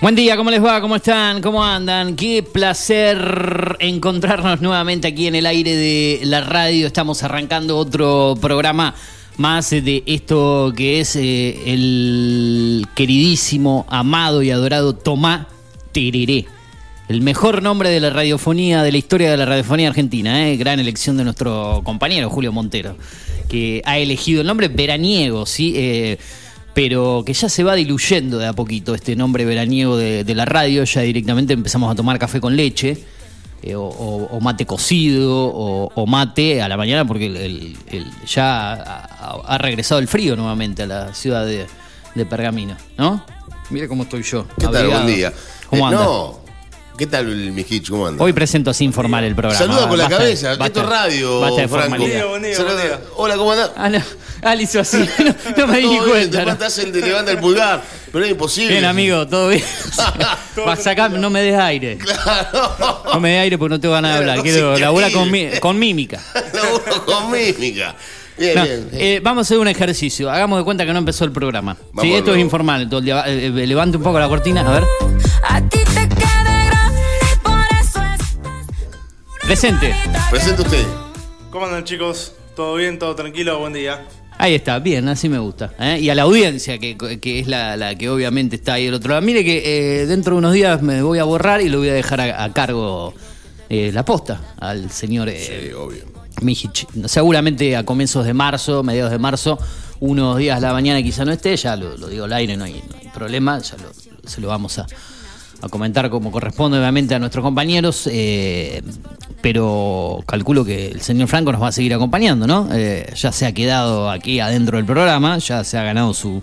Buen día, ¿cómo les va? ¿Cómo están? ¿Cómo andan? Qué placer encontrarnos nuevamente aquí en el aire de la radio. Estamos arrancando otro programa más de esto que es eh, el queridísimo, amado y adorado Tomá Tereré. El mejor nombre de la radiofonía, de la historia de la radiofonía argentina, ¿eh? gran elección de nuestro compañero Julio Montero, que ha elegido el nombre veraniego, ¿sí? Eh, pero que ya se va diluyendo de a poquito este nombre veraniego de, de la radio, ya directamente empezamos a tomar café con leche. eh, o, o- o mate cocido o, o mate a la mañana porque el- el- el- ya ha, ha regresado el frío nuevamente a la ciudad de, de Pergamino, ¿no? Mire cómo estoy yo. ¿Qué tal? Buen día. ¿Cómo Eh, anda? No. ¿Qué tal, Mijich? ¿Cómo anda? Hoy presento así informal el programa. Saluda con la Basta- cabeza. basta- Esto es radio, basta de Franco. formalidad. Buen día, Saluda- buen día. Hola, ¿cómo andás? Ah, no. Ah, hizo así. No, no me di ni bien, cuenta. Te ¿no? matás el te levanta el pulgar, pero es imposible. Bien, amigo, todo bien. Va a sacar, no me des aire. Claro. No me des aire porque no te van a Pero hablar. Quiero laburar con, con mímica. Laburo con mímica. Bien, No, bien. eh, vamos a hacer un ejercicio. Hagamos de cuenta que no empezó el programa. Vamos sí, de esto es informal. todo el día. Eh, eh, levante un poco la cortina. A ver. Presente. Presente usted. ¿Cómo andan chicos? ¿Todo bien? ¿Todo tranquilo? Buen día. Ahí está, bien, así me gusta. ¿eh? Y a la audiencia, que, que es la, la que obviamente está ahí del otro lado. Mire que eh, dentro de unos días me voy a borrar y lo voy a dejar a, a cargo eh, la posta al señor eh, Sí, obvio. Mijich. Seguramente a comienzos de marzo, mediados de marzo, unos días a la mañana quizá no esté, ya lo, lo digo al aire, no hay, no hay problema, ya lo- se lo vamos a, a comentar como corresponde obviamente a nuestros compañeros, eh, pero calculo que el señor Franco nos va a seguir acompañando, ¿no? Eh, ya se ha quedado aquí adentro del programa, ya se ha ganado su,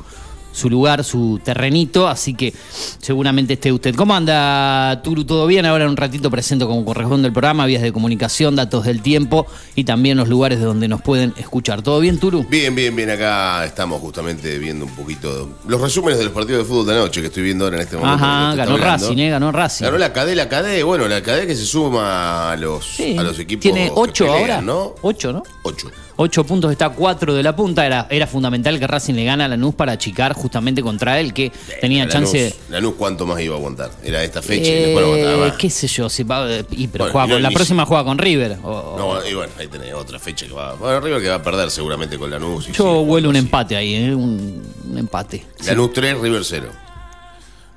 su lugar, su terrenito, así que seguramente esté usted. ¿Cómo anda, Turu? ¿Todo bien? Ahora en un ratito presento como corresponde el programa, vías de comunicación, datos del tiempo y también los lugares de donde nos pueden escuchar. ¿Todo bien, Turu? Bien, bien, bien. Acá estamos justamente viendo un poquito los resúmenes de los partidos de fútbol de anoche que estoy viendo ahora en este momento. Ajá, ganó. Racing, ¿eh? Ganó Racing. Ganó la cadena, la cadena, bueno, la cadena que se suma a los, Sí. a los equipos. Tiene que ocho pelean, ahora. ¿no? Ocho, ¿no? Ocho. Ocho puntos, está cuatro de la punta. Era, era fundamental que Racing le gana a Lanús para achicar justamente contra él, que tenía Lanús- chance. Lanús, ¿cuánto más iba a aguantar? Era esta fecha y después aguantaba Eh, más. qué sé yo, si va, y, pero Bueno, juega y con- la y- próxima juega con River. o- No, y bueno, ahí tenés otra fecha que va. Bueno, River que va a perder seguramente con Lanús. yo sigue vuelo un empate ahí, ¿eh? un, un empate. Lanús 3, River 0.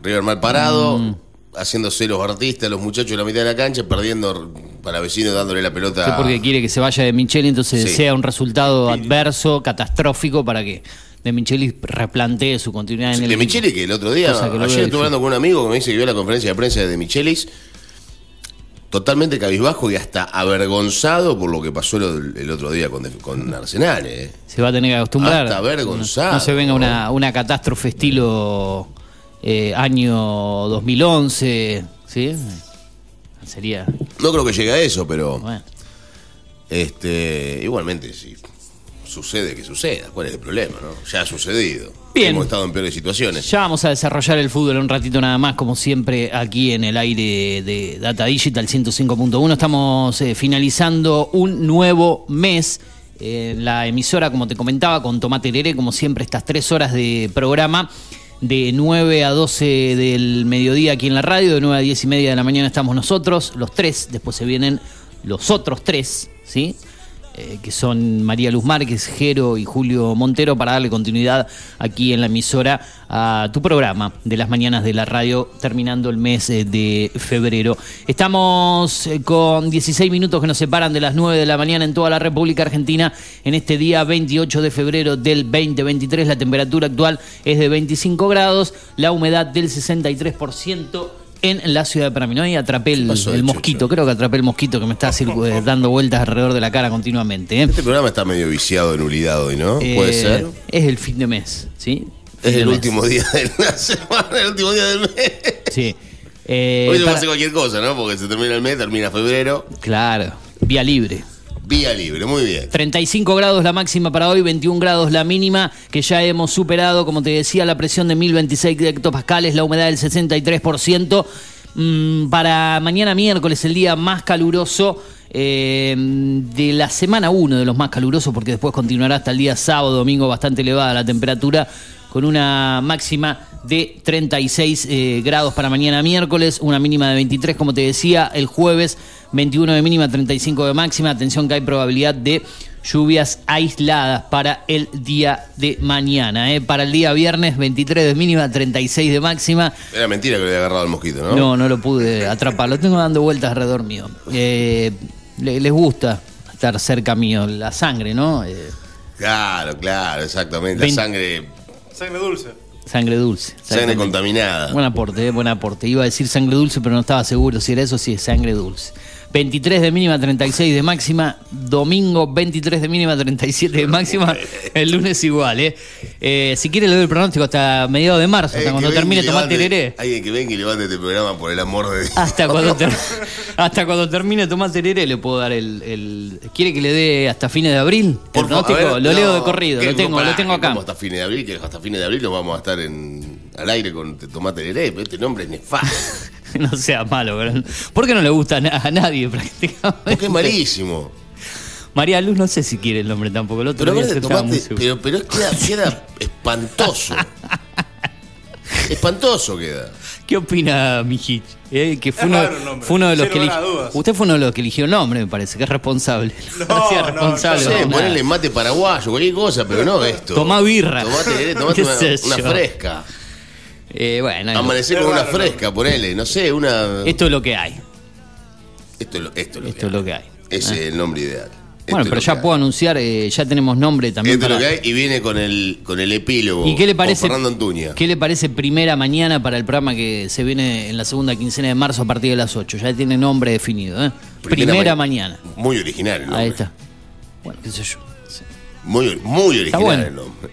River mal parado, Mm. Haciéndose los artistas, los muchachos en la mitad de la cancha, perdiendo para vecino dándole la pelota. Sí, porque quiere que se vaya de Micheli, entonces Sí. sea un resultado adverso, catastrófico, para que de Micheli replantee su continuidad en el De Micheli, que el otro día, Cosa que lo ayer estuve hablando con un amigo que me dice que vio la conferencia de prensa de Michelis, totalmente cabizbajo y hasta avergonzado por lo que pasó el, el otro día con, con Arsenal. ¿eh? Se va a tener que acostumbrar. Hasta avergonzado. No, no se venga una, una catástrofe estilo eh, año 2011, ¿sí? Sería, No creo que llegue a eso, pero bueno. este igualmente si sucede que suceda, ¿cuál es el problema? no? Ya ha sucedido. Bien. Hemos estado en peores situaciones. Ya vamos a desarrollar el fútbol un ratito nada más, como siempre, aquí en el aire de Data Digital 105.1. Estamos eh, finalizando un nuevo mes. en la emisora, como te comentaba, con Tomate Leré, como siempre, estas tres horas de programa. De 9 a 12 del mediodía aquí en la radio, de 9 a 10 y media de la mañana estamos nosotros, los tres, después se vienen los otros tres, ¿sí? Eh, que son María Luz Márquez, Jero y Julio Montero, para darle continuidad aquí en la emisora a tu programa de las mañanas de la radio, terminando el mes eh, de febrero. Estamos eh, con 16 minutos que nos separan de las 9 de la mañana en toda la República Argentina en este día 28 de febrero del 2023. La temperatura actual es de 25 grados, la humedad del 63% en la ciudad de Pergamino. Ahí atrapé el, pasó, el mosquito, creo que atrapé el mosquito que me está eh, dando vueltas alrededor de la cara continuamente. ¿eh? Este programa está medio viciado nulidad hoy, ¿no? Eh, Puede ser. Es el fin de mes, ¿sí? Fin Es el mes. último día de la semana, el último día del mes. Sí. Hoy se para- hacer cualquier cosa, ¿no? Porque se termina el mes, termina febrero. Claro, vía libre. Vía libre, muy bien. 35 grados la máxima para hoy, 21 grados la mínima, que ya hemos superado, como te decía, la presión de 1026 hectopascales, la humedad del 63%. Mm, para mañana miércoles, el día más caluroso eh, de la semana 1 de los más calurosos, porque después continuará hasta el día sábado, domingo, bastante elevada la temperatura, con una máxima de 36 eh, grados para mañana miércoles, una mínima de 23, como te decía, el jueves 21 de mínima, 35 de máxima. Atención que hay probabilidad de lluvias aisladas para el día de mañana. ¿eh? Para el día viernes, 23 de mínima, 36 de máxima. Era mentira que le había agarrado el mosquito, ¿no? No, no lo pude atrapar. Lo tengo dando vueltas alrededor mío. Eh, le- les gusta estar cerca mío, la sangre, ¿no? Eh, Claro, claro, exactamente. La sangre, Sangre dulce. sangre dulce. sangre contaminada. Buen aporte, eh, buen aporte. Iba a decir sangre dulce, pero no estaba seguro si era eso, si es sangre dulce. 23 de mínima, 36 de máxima. Domingo, 23 de mínima, 37 de máxima. El lunes igual, ¿eh? Eh, si quiere, le doy el pronóstico hasta mediados de marzo, hasta cuando termine tomar tereré. Alguien que venga y levante este programa por el amor de Dios. Hasta cuando, ter- hasta cuando termine tomar tereré le puedo dar el, el- ¿Quiere que le dé hasta fines de abril? El pronóstico? ver, lo leo de corrido, lo tengo, Pará, lo tengo acá. ¿cómo hasta fines de abril, que hasta fines de abril nos vamos a estar en, al aire con Tomate Leré, pero este nombre es nefasto. no sea malo, pero- ¿por qué no le gusta a na- a nadie prácticamente? Porque es malísimo. María Luz no sé si quiere el nombre tampoco. El otro Pero, día se tomate, pero, pero queda, queda espantoso. espantoso queda. ¿Qué opina Mijich? Eh, que fue Es uno, fue uno de los que eligió. Usted fue uno de los que eligió el nombre, me parece, que es responsable. No, responsable. No sé, ponerle mate paraguayo, cualquier cosa, pero no esto. Tomá birra. Tomate, tomate ¿Qué una, fresca. Eh, bueno, no. Amanecer con una raro, ¿no? fresca, ponele. No sé, una. esto es lo que hay. Esto es lo, esto es lo Esto que es lo que hay. Ese Eh. es el nombre ideal. Bueno, Esto pero ya puedo hay. anunciar, eh, ya tenemos nombre también. Esto es lo para- que hay y viene con el, con el epílogo. ¿Y qué le con parece? Fernando Antuña. ¿Qué le parece primera mañana para el programa que se viene en la segunda quincena de marzo a partir de las 8? Ya tiene nombre definido, ¿eh? Primera, ma- mañana. Muy original el nombre. Ahí está. Bueno, qué sé yo. Sí. Muy, muy original bueno. el nombre.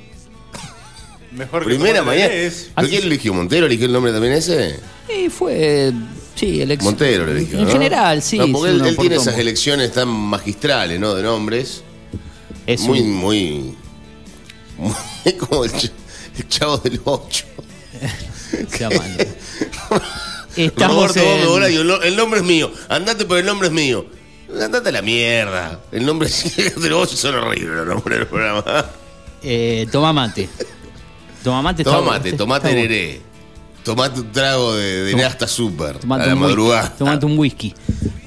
Mejor que Primera mañana. Es- ¿Pero quién eligió? ¿Montero eligió el nombre también ese? Y fue. Sí, elección. Montero lo eligió. En ¿no? general, sí. No, porque sí, él, por tiene tomo. esas elecciones tan magistrales, ¿no? De nombres. Es muy, un- muy. Muy como el, ch- el chavo del 8. sea malo. Estamos Roberto en- el, no- el nombre es mío. Andate, pero el nombre es mío. Andate a la mierda. El nombre del 8 son horribles los nombres del programa. eh, toma mate. Toma mate. Tomate, tomate está neré. Tomate un trago de, de Toma- Nasta Super. Tomate a la un, whisky, madrugada. tomate un whisky.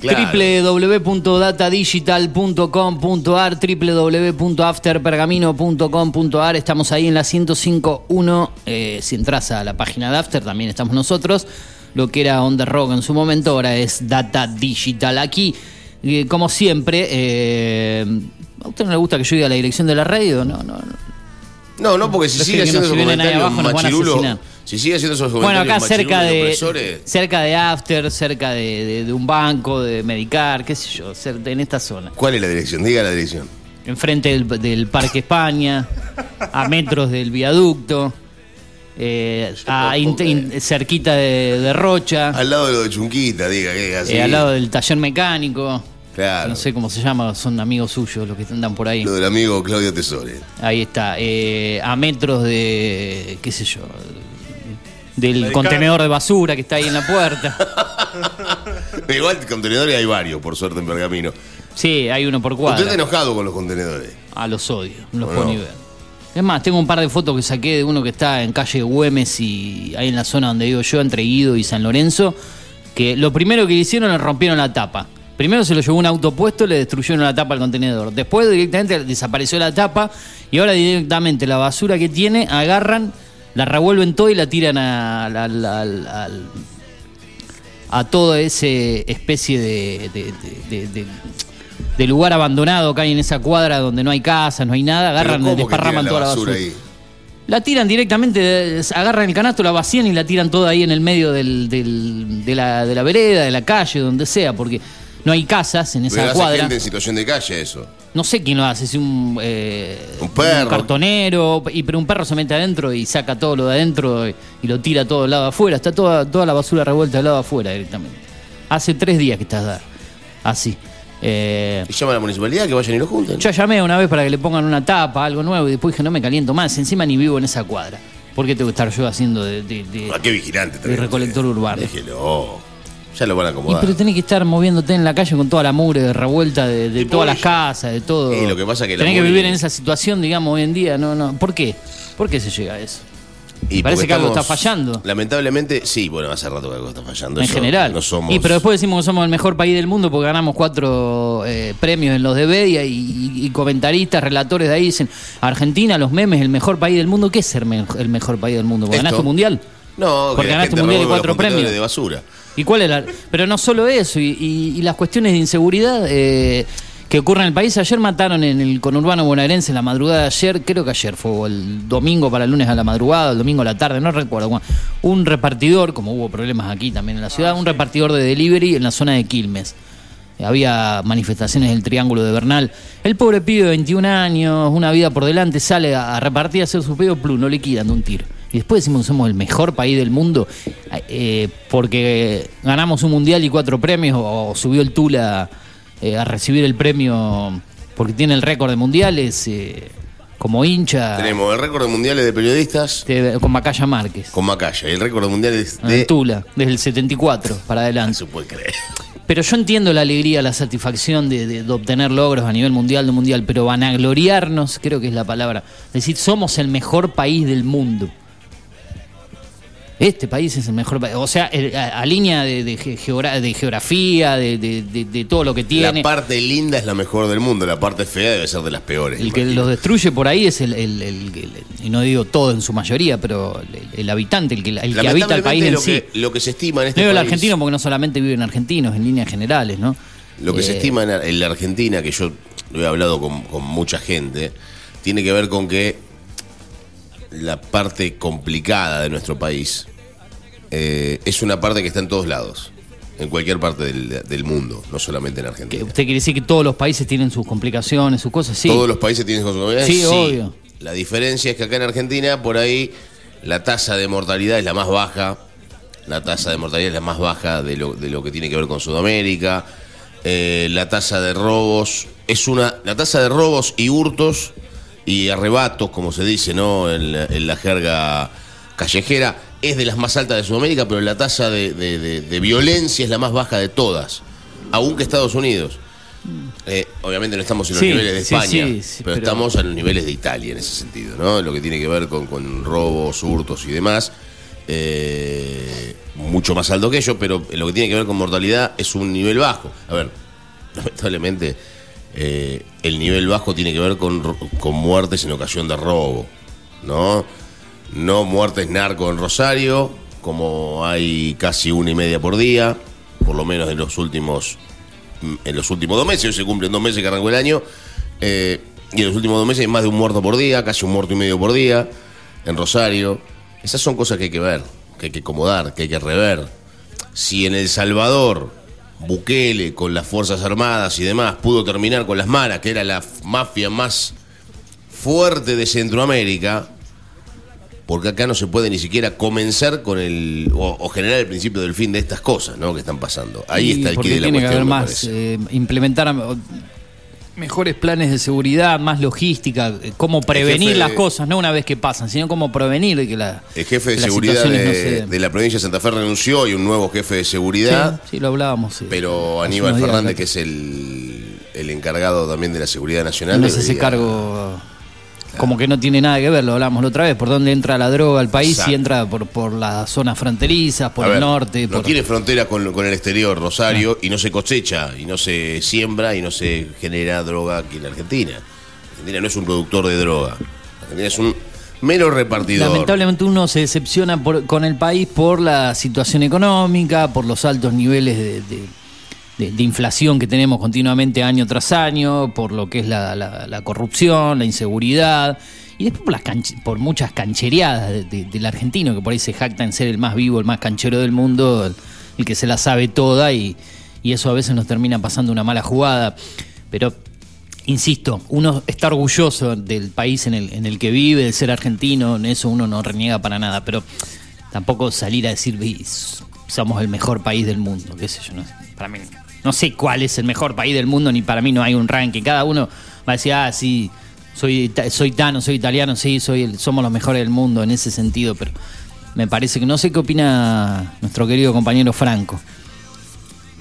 Claro. www.datadigital.com.ar www.afterpergamino.com.ar Estamos ahí en la 105.1 eh, Si entras a la página de After también estamos nosotros Lo que era On The Rock en su momento Ahora es Data Digital Aquí, eh, como siempre eh, ¿A usted no le gusta que yo diga la dirección de la radio? No, no, no No, no, porque si sigue haciendo esos comentarios machirulos. Si sigue haciendo esos Bueno, comentarios acá cerca de, cerca de After, cerca de, de- de un banco, de Medicar, qué sé yo, en esta zona. ¿Cuál es la dirección? Diga la dirección. Enfrente del, del Parque España, a metros del viaducto, eh, a in- in- cerquita de, de Rocha, Al lado de lo de Chunquita, diga que es así. eh, al lado del taller mecánico. Claro. No sé cómo se llama, son amigos suyos los que andan por ahí. Lo del amigo Claudio Tesore. Ahí está, eh, a metros de, qué sé yo, del contenedor de basura que está ahí en la puerta. Igual contenedores hay varios, por suerte, en Pergamino. Sí, hay uno por Usted está cuadra. enojado con los contenedores. A los odio, los ¿O puedo no? ni ver. Es más, tengo un par de fotos que saqué de uno que está en calle Güemes y ahí en la zona donde vivo yo, entre Guido y San Lorenzo, que lo primero que hicieron le rompieron la tapa. Primero se lo llevó un auto puesto, le destruyeron la tapa al contenedor. Después directamente desapareció la tapa y ahora directamente la basura que tiene agarran, la revuelven todo y la tiran a, al- a toda esa especie de, de- de- de- lugar abandonado que hay en esa cuadra donde no hay casas, no hay nada, agarran, Pero ¿cómo que desparraman toda la basura. ahí? La tiran directamente, agarran el canasto, la vacían y la tiran toda ahí en el medio del- del- de, la, de la vereda, de la calle, donde sea, porque no hay casas en esa Pero hace cuadra. gente en situación de calle eso. No sé quién lo hace, si un, eh, Un perro. cartonero, y, pero un perro se mete adentro y saca todo lo de adentro y, y lo tira todo al lado de afuera. Está toda, toda la basura revuelta al lado de afuera directamente. Hace tres días que está así. Eh, Y llama a la municipalidad que vayan y lo junten. yo llamé una vez para que le pongan una tapa, algo nuevo, y después dije, no me caliento más. Encima ni vivo en esa cuadra. ¿Por qué tengo que estar yo haciendo de, de- de- Ah, qué vigilante de también. recolector usted. urbano? Déjelo. Ya lo van a Y acomodar. pero tenés que estar moviéndote en la calle con toda la mugre revuelta de, de todas las casas, de todo. Y lo que pasa que la tenés que vivir en esa situación, digamos, hoy en día. No, no. ¿Por qué? ¿Por qué se llega a eso? Y parece que algo está fallando. Lamentablemente, sí, bueno, hace rato que algo está fallando. en general. No somos. Y pero después decimos que somos el mejor país del mundo porque ganamos cuatro eh, premios en los de media y, y- y comentaristas, relatores de ahí dicen, Argentina, los memes, el mejor país del mundo. ¿Qué es ser me- el mejor país del mundo? ¿Porque Esto. ganaste un mundial? No, Porque ganaste un mundial y cuatro premios. de basura. ¿Y cuál es la...? Pero no solo eso, y, y- y las cuestiones de inseguridad eh, que ocurren en el país. Ayer mataron en el conurbano bonaerense la madrugada de ayer, creo que ayer fue el domingo para el lunes a la madrugada, el domingo a la tarde, no recuerdo. Un repartidor, como hubo problemas aquí también en la ciudad, un repartidor de delivery en la zona de Quilmes. Había manifestaciones del Triángulo de Bernal. El pobre pibe de 21 años, una vida por delante, sale a, a repartir, a hacer su pedido, plum, no le quitan de un tiro. Y después decimos que somos el mejor país del mundo eh, porque ganamos un mundial y cuatro premios, o, subió el Tula eh, a recibir el premio porque tiene el récord de mundiales eh, como hincha Tenemos el récord de mundiales de periodistas de- con Macaya Márquez. con Macaya. Y el récord de mundiales de. Tula, desde el 74 para No adelante. se puede creer. Pero yo entiendo la alegría, la satisfacción de, de- de obtener logros a nivel mundial, de mundial, pero vanagloriarnos, creo que es la palabra. Decir, somos el mejor país del mundo. Este país es el mejor país. O sea, el- a, a línea de, de ge- geogra- de geografía, de, todo lo que tiene. La parte linda es la mejor del mundo, la parte fea debe ser de las peores. El que los destruye por ahí es el, el- el- el- y no digo todo en su mayoría, pero el, habitante, el que, el que habita el país en lo, sí. que, lo que se estima en este No digo el argentino porque no solamente viven argentinos, en líneas generales, ¿no? Lo que se Eh, estima en, en la Argentina, que yo lo he hablado con, con mucha gente, tiene que ver con que la parte complicada de nuestro país eh, es una parte que está en todos lados, en cualquier parte del, del mundo, no solamente en Argentina. ¿Usted quiere decir que todos los países tienen sus complicaciones, sus cosas? Sí. Todos los países tienen sus comodidades. Sí, obvio. La diferencia es que acá en Argentina, por ahí, la tasa de mortalidad es la más baja. La tasa de mortalidad es la más baja de lo, de lo que tiene que ver con Sudamérica. Eh, la tasa de robos es una. La tasa de robos y hurtos y arrebatos, como se dice, ¿no? En la, en la jerga callejera, es de las más altas de Sudamérica, pero la tasa de, de- de- de violencia es la más baja de todas, aún que Estados Unidos. Eh, obviamente no estamos en los Sí, niveles de España, sí, sí, pero, pero- estamos a los niveles de Italia en ese sentido, ¿no? Lo que tiene que ver con, con robos, hurtos y demás. eh, mucho más alto que ellos, pero en lo que tiene que ver con mortalidad es un nivel bajo. A ver, lamentablemente eh, el nivel bajo tiene que ver con, muertes en ocasión de robo, ¿no? No muertes narco en Rosario, como hay casi una y media por día, por lo menos en los últimos en los últimos dos meses, hoy se cumplen dos meses que arrancó el año, eh, y en los últimos dos meses hay más de un muerto por día, casi un muerto y medio por día, en Rosario. Esas son cosas que hay que ver, que hay que acomodar, que hay que rever. Si en El Salvador, Bukele, con las Fuerzas Armadas y demás, pudo terminar con las maras, que era la mafia más fuerte de Centroamérica, porque acá no se puede ni siquiera comenzar con el o, o generar el principio del fin de estas cosas ¿no? que están pasando. Ahí Y está el quid de la tiene que haber más, eh, implementar mejores planes de seguridad, más logística, eh, cómo prevenir las cosas, no una vez que pasan, sino cómo prevenir de que la, El jefe de seguridad no de, se den. de la provincia de Santa Fe renunció y un nuevo jefe de seguridad, Sí, sí, lo hablábamos. sí. pero Aníbal Fernández, que es el, el encargado también de la seguridad nacional, no se hace cargo como que no tiene nada que ver, lo hablamos la otra vez, por dónde entra la droga al país, Exacto. si entra por, por las zonas fronterizas, por A el ver, norte, No por... tiene frontera con, con el exterior, Rosario, y no se cosecha, y no se siembra, y no se genera droga aquí en Argentina. Argentina no es un productor de droga. Argentina es un mero repartidor. Lamentablemente uno se decepciona por- con el país por la situación económica, por los altos niveles de, de- de- inflación que tenemos continuamente año tras año, por lo que es la, la- la corrupción, la inseguridad, y después por, las por muchas canchereadas de- de- del argentino, que por ahí se jacta en ser el más vivo, el más canchero del mundo, el, que se la sabe toda, y, y eso a veces nos termina pasando una mala jugada. Pero Insisto, uno está orgulloso del país en el, en el que vive, de ser argentino, en eso uno no reniega para nada, pero tampoco salir a decir "Vi, somos el mejor país del mundo, qué sé yo, no, sé. para mí no sé cuál es el mejor país del mundo, ni para mí no hay un ranking, cada uno va a decir, ah, sí, soy, soy tano, soy italiano, sí, soy el- somos los mejores del mundo en ese sentido, pero me parece que no sé qué opina nuestro querido compañero Franco.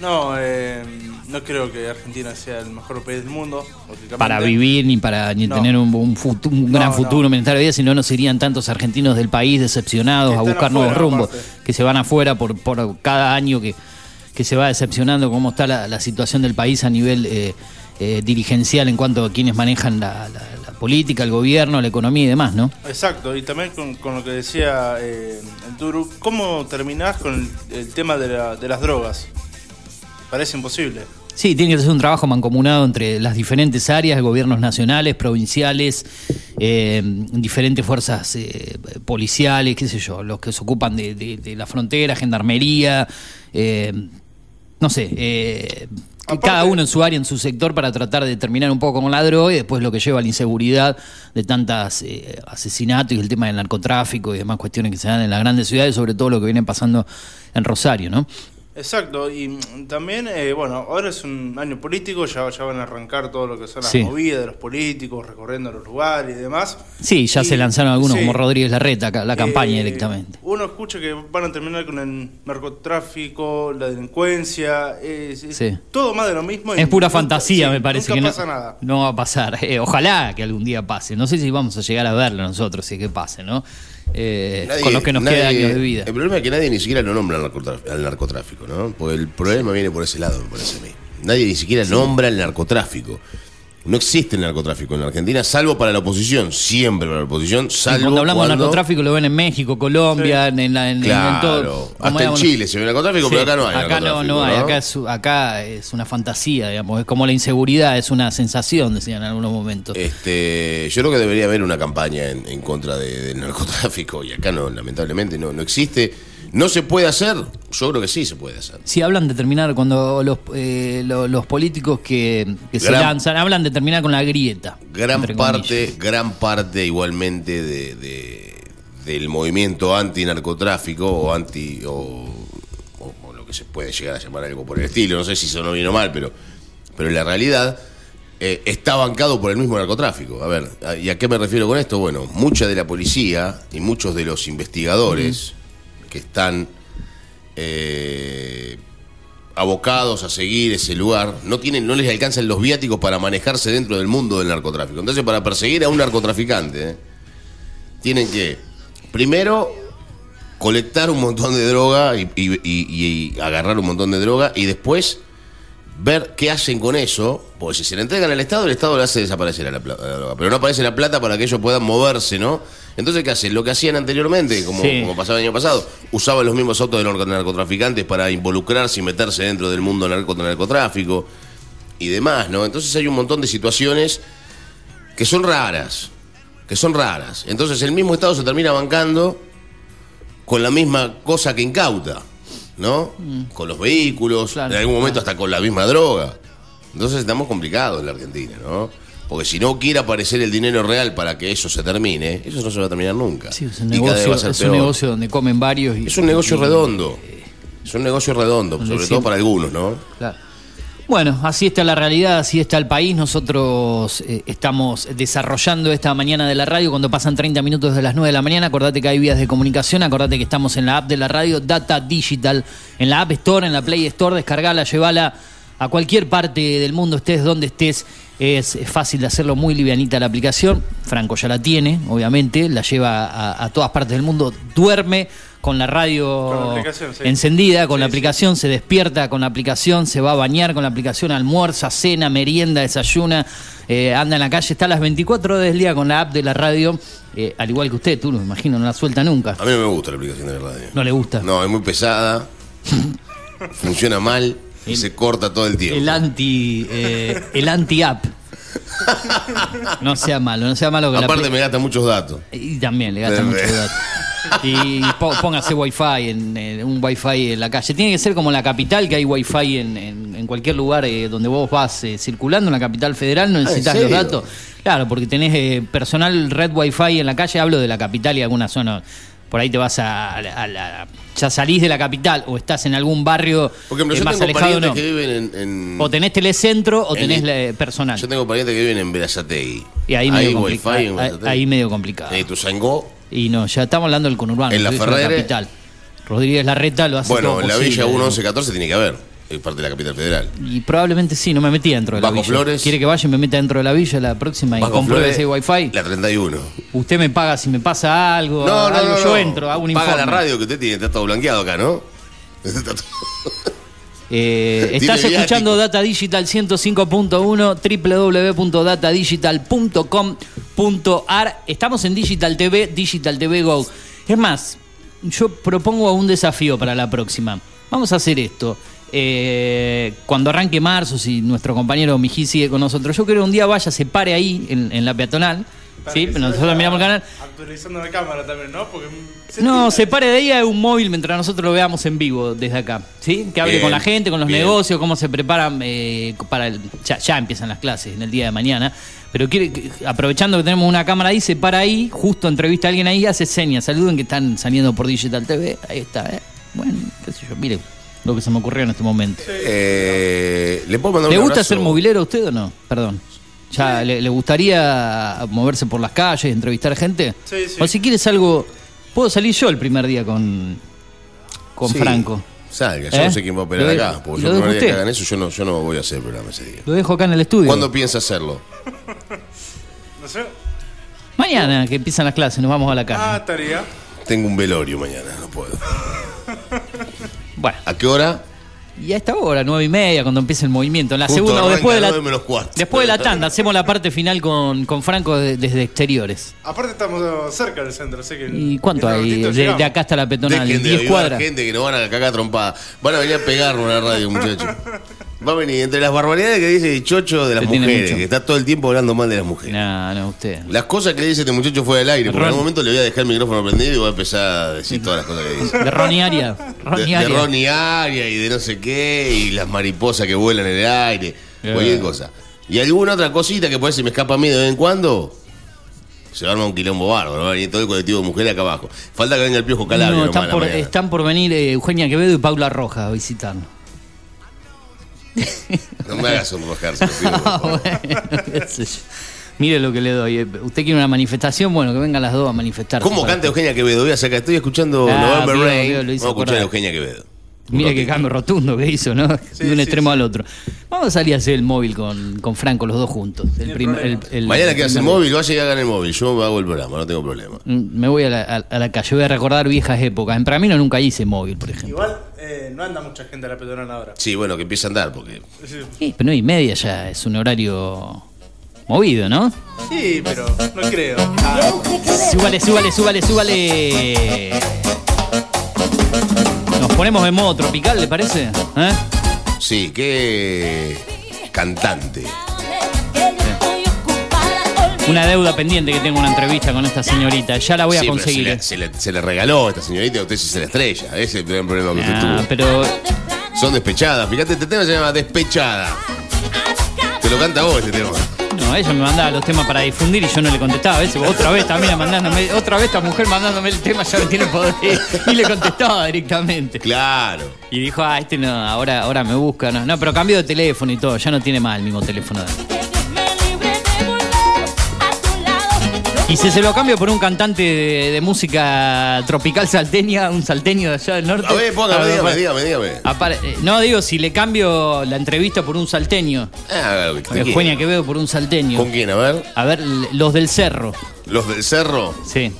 No, eh, no creo que Argentina sea el mejor país del mundo. Para vivir ni para ni No. tener un, un futu- un gran No, futuro no. militar de vida, si no, no serían tantos argentinos del país decepcionados a buscar nuevos rumbos, aparte. que se van afuera por, por cada año que, que se va decepcionando cómo está la, la situación del país a nivel eh, eh, dirigencial en cuanto a quienes manejan la, la- la política, el gobierno, la economía y demás, ¿no? Exacto, y también con, con lo que decía eh, el Turu, ¿cómo terminás con el, el tema de, la- de las drogas? Parece imposible. Sí, tiene que ser un trabajo mancomunado entre las diferentes áreas, gobiernos nacionales, provinciales, eh, diferentes fuerzas eh, policiales, qué sé yo, los que se ocupan de, de- de la frontera, gendarmería, eh, no sé, eh, Aparte- cada uno en su área, en su sector, para tratar de terminar un poco con la droga y después lo que lleva a la inseguridad de tantas eh, asesinatos y el tema del narcotráfico y demás cuestiones que se dan en las grandes ciudades, sobre todo lo que viene pasando en Rosario, ¿no? Exacto, y también, eh, bueno, ahora es un año político, ya, ya van a arrancar todo lo que son las Sí. movidas de los políticos, recorriendo los lugares y demás. Sí, ya Y- se lanzaron algunos sí. como Rodríguez Larreta, la campaña Eh, directamente. Uno escucha que van a terminar con el narcotráfico, la delincuencia, es, es Sí. todo más de lo mismo. y Es pura nunca- fantasía, sí, me parece nunca que no, pasa nada. no va a pasar. Eh, ojalá que algún día pase. No sé si vamos a llegar a verlo nosotros, si es que pase, ¿no? Eh, Nadie- con los que nos nadie- queda años de vida. El problema es que nadie ni siquiera lo nombra al narcotráfico, al narcotráfico, ¿no? Porque el problema viene por ese lado, me parece a mí. Nadie ni siquiera nombra el narcotráfico. No existe el narcotráfico en la Argentina, salvo para la oposición, siempre para la oposición, Y salvo cuando hablamos de narcotráfico lo ven en México, Colombia, en, la, en, en Claro, todo. hasta en Chile se ve narcotráfico, pero acá no hay Acá no, no hay, ¿no? Acá, es, acá es una fantasía, digamos. Es como la inseguridad, es una sensación, decían en algunos momentos. Este, yo creo que debería haber una campaña en, en contra de- del narcotráfico y acá no, lamentablemente no, no existe. ¿No se puede hacer? Yo creo que sí se puede hacer. Si hablan de terminar, cuando los, eh, lo- los políticos que, que se lanzan, hablan de terminar con la grieta. Gran parte, gran parte igualmente de, de- del movimiento antinarcotráfico o anti o, o- o lo que se puede llegar a llamar algo por el estilo, no sé si sonó bien o mal, pero, pero en la realidad eh, está bancado por el mismo narcotráfico. A ver, ¿a- ¿y a qué me refiero con esto? Bueno, mucha de la policía y muchos de los investigadores que están eh, abocados a seguir ese lugar, no tienen, no les alcanzan los viáticos para manejarse dentro del mundo del narcotráfico. Entonces, para perseguir a un narcotraficante, eh, tienen que, primero, colectar un montón de droga y, y- y- agarrar un montón de droga y después ver qué hacen con eso, porque si se le entregan al Estado, el Estado le hace desaparecer a la, pla- a la droga, pero no aparece la plata para que ellos puedan moverse, ¿no? Entonces, ¿qué hacen? Lo que hacían anteriormente, como, Sí. como pasaba el año pasado, usaban los mismos autos de los narcotraficantes para involucrarse y meterse dentro del mundo narco- narcotráfico y demás, ¿no? Entonces hay un montón de situaciones que son raras, que son raras. Entonces el mismo Estado se termina bancando con la misma cosa que incauta, ¿no? Con los vehículos, Mm. Claro, en algún momento claro. hasta con la misma droga. Entonces estamos complicados en la Argentina, ¿no? Porque si no quiere aparecer el dinero real para que eso se termine, eso no se va a terminar nunca. Sí, es un negocio, va a ser es un negocio donde comen varios. Y, Es un negocio y- redondo. Es un negocio redondo, sobre todo para algunos, ¿no? Claro. Bueno, así está la realidad, así está el país. Nosotros eh, estamos desarrollando esta mañana de la radio cuando pasan 30 minutos de las 9 de la mañana. Acordate que hay vías de comunicación, acordate que estamos en la app de la radio, Data Digital, en la App Store, en la Play Store, descargala, llevala a cualquier parte del mundo, estés donde estés. Es fácil de hacerlo, muy livianita la aplicación. Franco ya la tiene, obviamente, la lleva a, a todas partes del mundo. Duerme con la radio Con la aplicación, sí. encendida, con Sí, la sí. aplicación, se despierta con la aplicación, se va a bañar con la aplicación, almuerza, cena, merienda, desayuna, eh, anda en la calle, está a las 24 horas del día con la app de la radio, eh, al igual que usted, tú, me imagino, no la suelta nunca. A mí no me gusta la aplicación de radio. No le gusta. No, es muy pesada, funciona mal El- se corta todo el tiempo. El anti eh, el anti app. No sea malo, no sea malo que Aparte me gasta muchos datos. Y también le gasta Bebé. mucho datos. Y póngase wifi en, en un wifi en la calle. Tiene que ser como en la capital, que hay wifi en, en, en cualquier lugar eh, donde vos vas eh, circulando, en la capital federal, no necesitas los datos. Claro, porque tenés eh, personal red wifi en la calle, hablo de la capital y alguna zona. Por ahí te vas a, a la- a la- Ya salís de la capital o estás en algún barrio Por ejemplo, eh, yo más tengo alejado, no. que viven en, en- O tenés telecentro o en- tenés eh, personal. Yo tengo parientes que viven en Verazategui. Y ahí ¿Hay medio, wifi en ahí- ahí medio complicado. En Ituzaingó, Y no, ya estamos hablando del conurbano, En la capital. Rodríguez Larreta lo hace bueno, todo en la posible, Villa digamos. 1114 tiene que haber. Es parte de la capital federal. Y probablemente sí, no me metí dentro de la Bajo villa. Flores. ¿Quiere que vaya y me meta dentro de la villa la próxima y Bajo compruebe Flores, ese wifi? La 31. Usted me paga si me pasa algo, No, no, algo, no. yo entro, hago un Paga informe. la radio que usted tiene, está todo blanqueado acá, ¿no? Está todo- Eh, estás escuchando viático. Data Digital 105.1 www.datadigital.com.ar Estamos en Digital TV, Digital TV Go. Es más, yo propongo un desafío para la próxima. Vamos a hacer esto. Eh, cuando arranque marzo, si nuestro compañero Miji sigue con nosotros, yo quiero que un día vaya, se pare ahí en, en la peatonal. ¿sí? Nosotros miramos el canal. Actualizando la cámara también, ¿no? Porque se No, se pare de ahí a un móvil mientras nosotros lo veamos en vivo desde acá. ¿Sí? Que hable Bien, con la gente, con los bien. negocios, cómo se preparan eh, para el. Ya, ya empiezan las clases en el día de mañana. Pero quiere, aprovechando que tenemos una cámara ahí, se para ahí, justo entrevista a alguien ahí, hace señas. Saluden que están saliendo por Digital TV. Ahí está, ¿eh? Bueno, qué sé yo, mire lo que se me ocurrió en este momento. Eh, ¿Le puedo mandar ¿Le un gusta abrazo? ser movilero a usted o no? Perdón. ¿Ya le, le gustaría moverse por las calles, entrevistar gente? Sí, sí. O si quieres algo, puedo salir yo el primer día con, con Sí, Franco. Salga, yo ¿Eh? no sé quién va a operar de- acá. Porque lo yo el primer día que hagan eso, yo no, yo no voy a hacer programa ese día. Lo dejo acá en el estudio. ¿Cuándo piensa hacerlo? No sé. Mañana que empiezan las clases, nos vamos a la casa. Ah, estaría. Tengo un velorio mañana, no puedo. Bueno, ¿A qué hora? y a esta hora, nueve y media, cuando empiece el movimiento. En la Justo segunda o después de la, nueve menos cuarto. después de la tanda, hacemos la parte final con, con Franco de- desde exteriores. Aparte estamos cerca del centro, así que. ¿Y cuánto en un hay? ratito De, llegamos. de acá hasta la peatonal, Dejen de 10 avivar cuadras. gente que nos van a cagar trompada. Van a venir a pegarnos a la radio, muchachos. Va a venir entre las barbaridades que dice Chocho de las mujeres, que está todo el tiempo hablando mal de las mujeres. No, no, usted. Las cosas que le dice este muchacho fuera del aire, porque en algún momento le voy a dejar el micrófono prendido y voy a empezar a decir todas las cosas que dice. De Ronnie Aria. De, Ronnie de Aria. Ronnie Aria y de no sé qué, y las mariposas que vuelan en el aire, Eh. cualquier cosa. Y alguna otra cosita que por ahí se me escapa a mí de vez en cuando, se arma un quilombo bárbaro, ¿no? Y todo el colectivo de mujeres acá abajo. Falta que venga el piojo calabrio. No, están a por, mañana. están por venir eh, Eugenia Quevedo y Paula Roja a visitarnos. No me hagas sonrojarse, lo pido, por Ah, favor. bueno. Mire lo que le doy. eh. ¿Usted quiere una manifestación? Bueno, que vengan las dos a manifestarse. ¿Cómo para- canta Eugenia Quevedo? Voy a sacar, estoy escuchando Ah, November vio, Rain. vio, lo hizo Vamos a escuchar a acordar. Eugenia Quevedo. Un Mire qué ratito. cambio rotundo que hizo, ¿no? de un sí, extremo sí. al otro. Vamos a salir a hacer el móvil con, con Franco, los dos juntos. El Ni prim- problema. el- el- Mañana el que hace el móvil, vaya y hagan el móvil. Yo hago el programa, no tengo problema. Mm, Me voy a la, a- a la calle, voy a recordar viejas épocas. En Pramino nunca hice móvil, por ejemplo. Igual eh, no anda mucha gente a la peatonal ahora. Sí, bueno, que empiece a andar, porque Sí, pero nueve y media ya es un horario movido, ¿no? Sí, pero no creo. Ah, Súbale, súbale, súbale, súbale. Nos ponemos en modo tropical, ¿le parece? ¿Eh? sí, qué cantante. Una deuda pendiente que tengo una entrevista con esta señorita. Ya la voy a Sí, pero conseguir. Se le, se, le, se le regaló a esta señorita y usted se la estrella. Ese es el problema que usted Ah, tuvo. pero Son despechadas. Fíjate, este tema se llama Despechada. Te lo canta vos este tema. no, ella me mandaba los temas para difundir y yo no le contestaba. A veces, otra vez también mandándome, otra vez esta mujer mandándome el tema, ya no tiene poder. Y le contestaba directamente. Claro. Y dijo, ah, este no, ahora, ahora me busca. No, no, pero cambió de teléfono y todo, ya no tiene más el mismo teléfono. Y si se lo cambio por un cantante de, de música tropical salteña, un salteño de allá del norte. A ver, póngame, A ver, dígame, dígame, dígame. Apare- eh, no, digo, si le cambio la entrevista por un salteño. Ah, que usted Eugenia. Quevedo por un salteño. ¿Con quién? A ver. A ver, l- los del cerro. Los del cerro. Sí.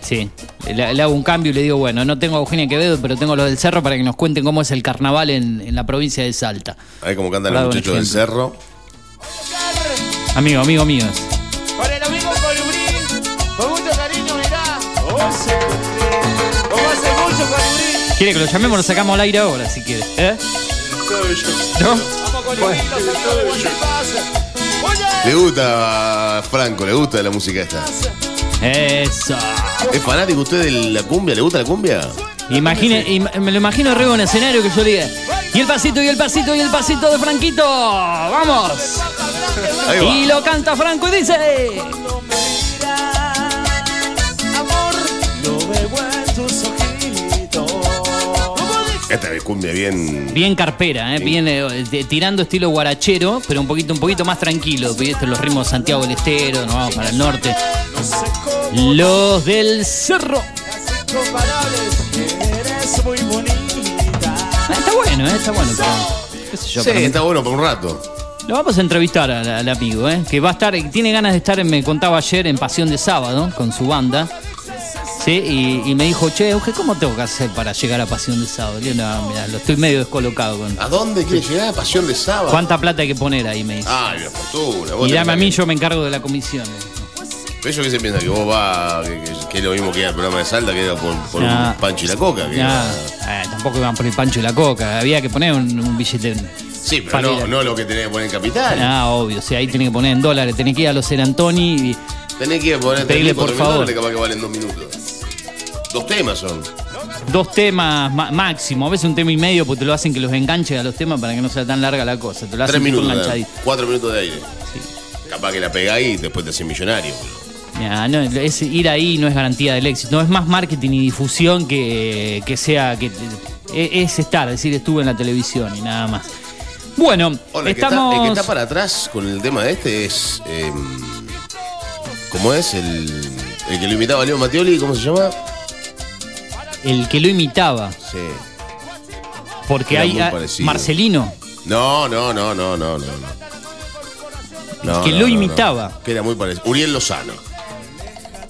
Sí. Le, le hago un cambio y le digo, bueno, no tengo a Eugenia Quevedo, pero tengo a los del cerro para que nos cuenten cómo es el carnaval en, en la provincia de Salta. A ver cómo cantan los muchachos del ejemplo. cerro. Amigo, amigo míos. ¿Quiere que lo llamemos? Lo sacamos al aire ahora, si quiere. ¿Eh? ¿No? Le gusta a Franco, le gusta la música esta. Eso. ¿Es fanático usted de la cumbia? ¿Le gusta la cumbia? Imagine, im- me lo imagino arriba en el escenario que yo diga. Y el pasito, y el pasito, y el pasito de Franquito. ¡Vamos! Ahí va. Y lo canta Franco y dice. Esta es cumbia bien. Bien carpera, ¿eh? Bien, eh, de- tirando estilo guarachero, pero un poquito, un poquito más tranquilo. ¿viste? Los ritmos de Santiago del Estero, nos vamos para el norte. Los del cerro. Comparables, eres muy bonita. Ah, Está bueno, ¿eh? Está bueno, pero. ¿Qué sé yo? Sí, para mí. está bueno por un rato. Lo vamos a entrevistar al, al amigo, ¿eh? Que va a estar, tiene ganas de estar, me contaba ayer, en Pasión de Sábado, con su banda. Sí, y, y me dijo, che, Euge, ¿cómo tengo que hacer para llegar a Pasión de Sábado? Le digo, no, mira, lo estoy medio descolocado con. ¿A dónde quiere llegar? Pasión de sábado. ¿Cuánta plata hay que poner ahí? Me dice. Ay, la fortuna. Vos dame a mí, que- yo me encargo de la comisión. ¿Pero eso qué se piensa? Que vos vas, que, que- que es lo mismo que ir al programa de Salta, que era por, por un pancho y la coca. que eh, tampoco iban por el pancho y la coca. Había que poner un, un billete. Sí, pero no, a- no lo que tenés que poner en capital. Ah, obvio. O sea, ahí tiene que poner en dólares. Tenés que ir a los Serantoni y. Tenés que poner Pedirle, 3.000, por 4.000 favor. capaz que valen dos minutos. Dos temas son. Dos temas ma- máximo, a veces un tema y medio, porque te lo hacen que los enganche a los temas para que no sea tan larga la cosa. Te lo hacen Tres tipo minutos, de- cuatro minutos de aire. Capaz que la pegáis y después te haces millonario. Mirá, no, es- ir ahí no es garantía del éxito, no es más marketing y difusión que, que sea que e- es estar, es decir, estuve en la televisión y nada más. Bueno, Hola, el que estamos está- el que está para atrás con el tema de este es. eh, ¿Cómo es? El, el que lo imitaba a Leo Mattioli, ¿cómo se llama? El que lo imitaba, Sí. porque Era hay muy parecido. Marcelino, No, no, no, no, no, no. no. No, que no, lo no, imitaba. Que era muy parecido. Uriel Lozano.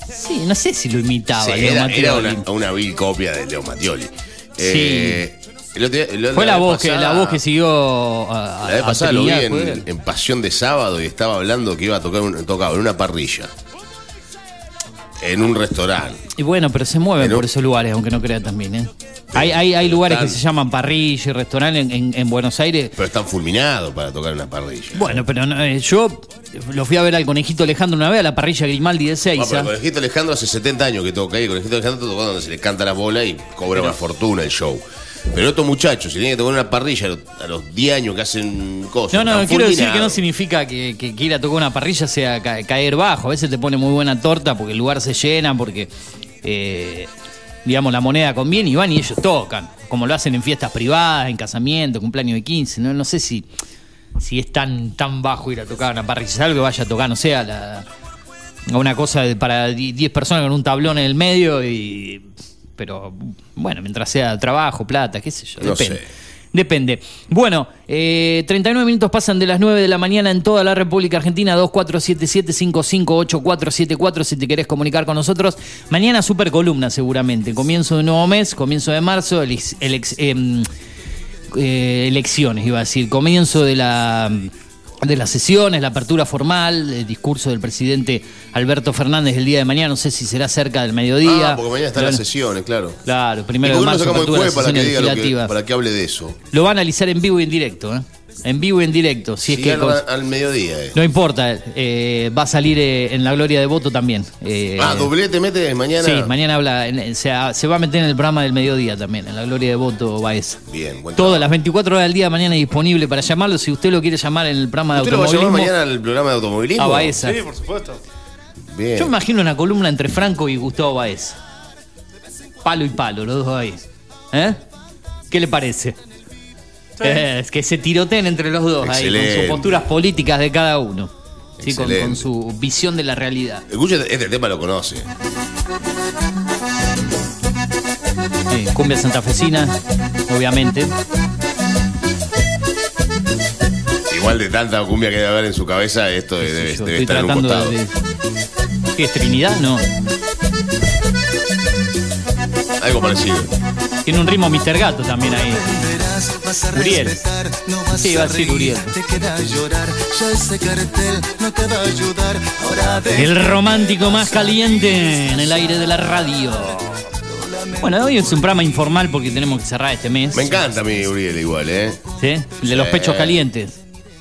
Sí, no sé si lo imitaba. Sí, Leo era, Mattioli. era una, una vil copia de Leo Mattioli. Eh, el otro día- el- Fue la, vez voz que la voz que siguió a, a- La vez a pasada lo vi en, fue- en Pasión de Sábado y estaba hablando que iba a tocar un, tocaba en una parrilla. En un restaurante. Y bueno, pero se mueven Pero- por esos lugares, aunque no crea también, ¿eh? Hay, hay, hay lugares que se llaman parrilla y restaurante en, en- en Buenos Aires. Pero están fulminados para tocar una parrilla. Bueno, pero no, eh, yo lo fui a ver al conejito Alejandro una vez a la parrilla Grimaldi de Ah, pero Seiza. el conejito Alejandro hace 70 años que toca ahí. El conejito Alejandro toca donde se le canta la bola y cobra una fortuna el show. Pero estos muchachos, si tienen que tocar una parrilla a los, a los 10 años que hacen cosas. No, no, quiero decir que no significa que, que, que ir a tocar una parrilla sea ca- caer bajo. A veces te pone muy buena torta porque el lugar se llena, porque, eh, digamos, la moneda conviene y van y ellos tocan. Como lo hacen en fiestas privadas, en casamiento, cumpleaños de 15. No, no sé si, si es tan, tan bajo ir a tocar una parrilla. Algo que vaya a tocar, no sé, a, la- una cosa para 10 personas con un tablón en el medio y... Pero bueno, mientras sea trabajo, plata, qué sé yo, No depende. sé. Depende. Bueno, eh, 39 minutos pasan de las 9 de la mañana en toda la República Argentina. 2477-558474 si te querés comunicar con nosotros. Mañana super columna seguramente. Comienzo de un nuevo mes, comienzo de marzo, el, el em, eh, elecciones, iba a decir. Comienzo de la de las sesiones, la apertura formal, el discurso del presidente Alberto Fernández el día de mañana, no sé si será cerca del mediodía. Ah, porque mañana están las sesiones, claro. Claro, ¿Y primero de marzo, apertura de para que sesiones diga lo que, legislativas. para que hable de eso? Lo va a analizar en vivo y en directo, ¿eh? En vivo y en directo. Si es que al, al mediodía. eh. no importa, eh, va a salir eh, en la gloria de voto también. Eh, ah, doblete mete mañana. Sí, mañana habla, en- se, se va a meter en el programa del mediodía también, en la gloria de voto va esa. Bien, buen Todas las 24 horas del día mañana disponible para llamarlo. Si usted lo quiere llamar en el programa de ¿Usted lo va a llamar automovilismo, mañana al programa de automovilismo? a Baeza. Sí, por supuesto. Bien. Yo me imagino una columna entre Franco y Gustavo Baez. Palo y palo, los dos ahí. ¿Eh? ¿Qué le parece? Eh, es que se tiroteen entre los dos ahí, con sus posturas políticas de cada uno. Sí, con, su visión de la realidad. Escucha, este tema lo conoce. Sí, cumbia santafesina, obviamente. Igual de tanta cumbia que debe haber en su cabeza, esto debe, Yo debe estoy estar en un tratando costado. de, de- ¿Qué es Trinidad? No. Algo parecido. Tiene un ritmo Mr. Gato también ahí. Uriel. Sí, va a decir Uriel. El romántico más caliente en el aire de la radio. Bueno, hoy es un programa informal porque tenemos que cerrar este mes. Me encanta a mí Uriel igual, ¿eh? ¿Sí? El de los pechos calientes.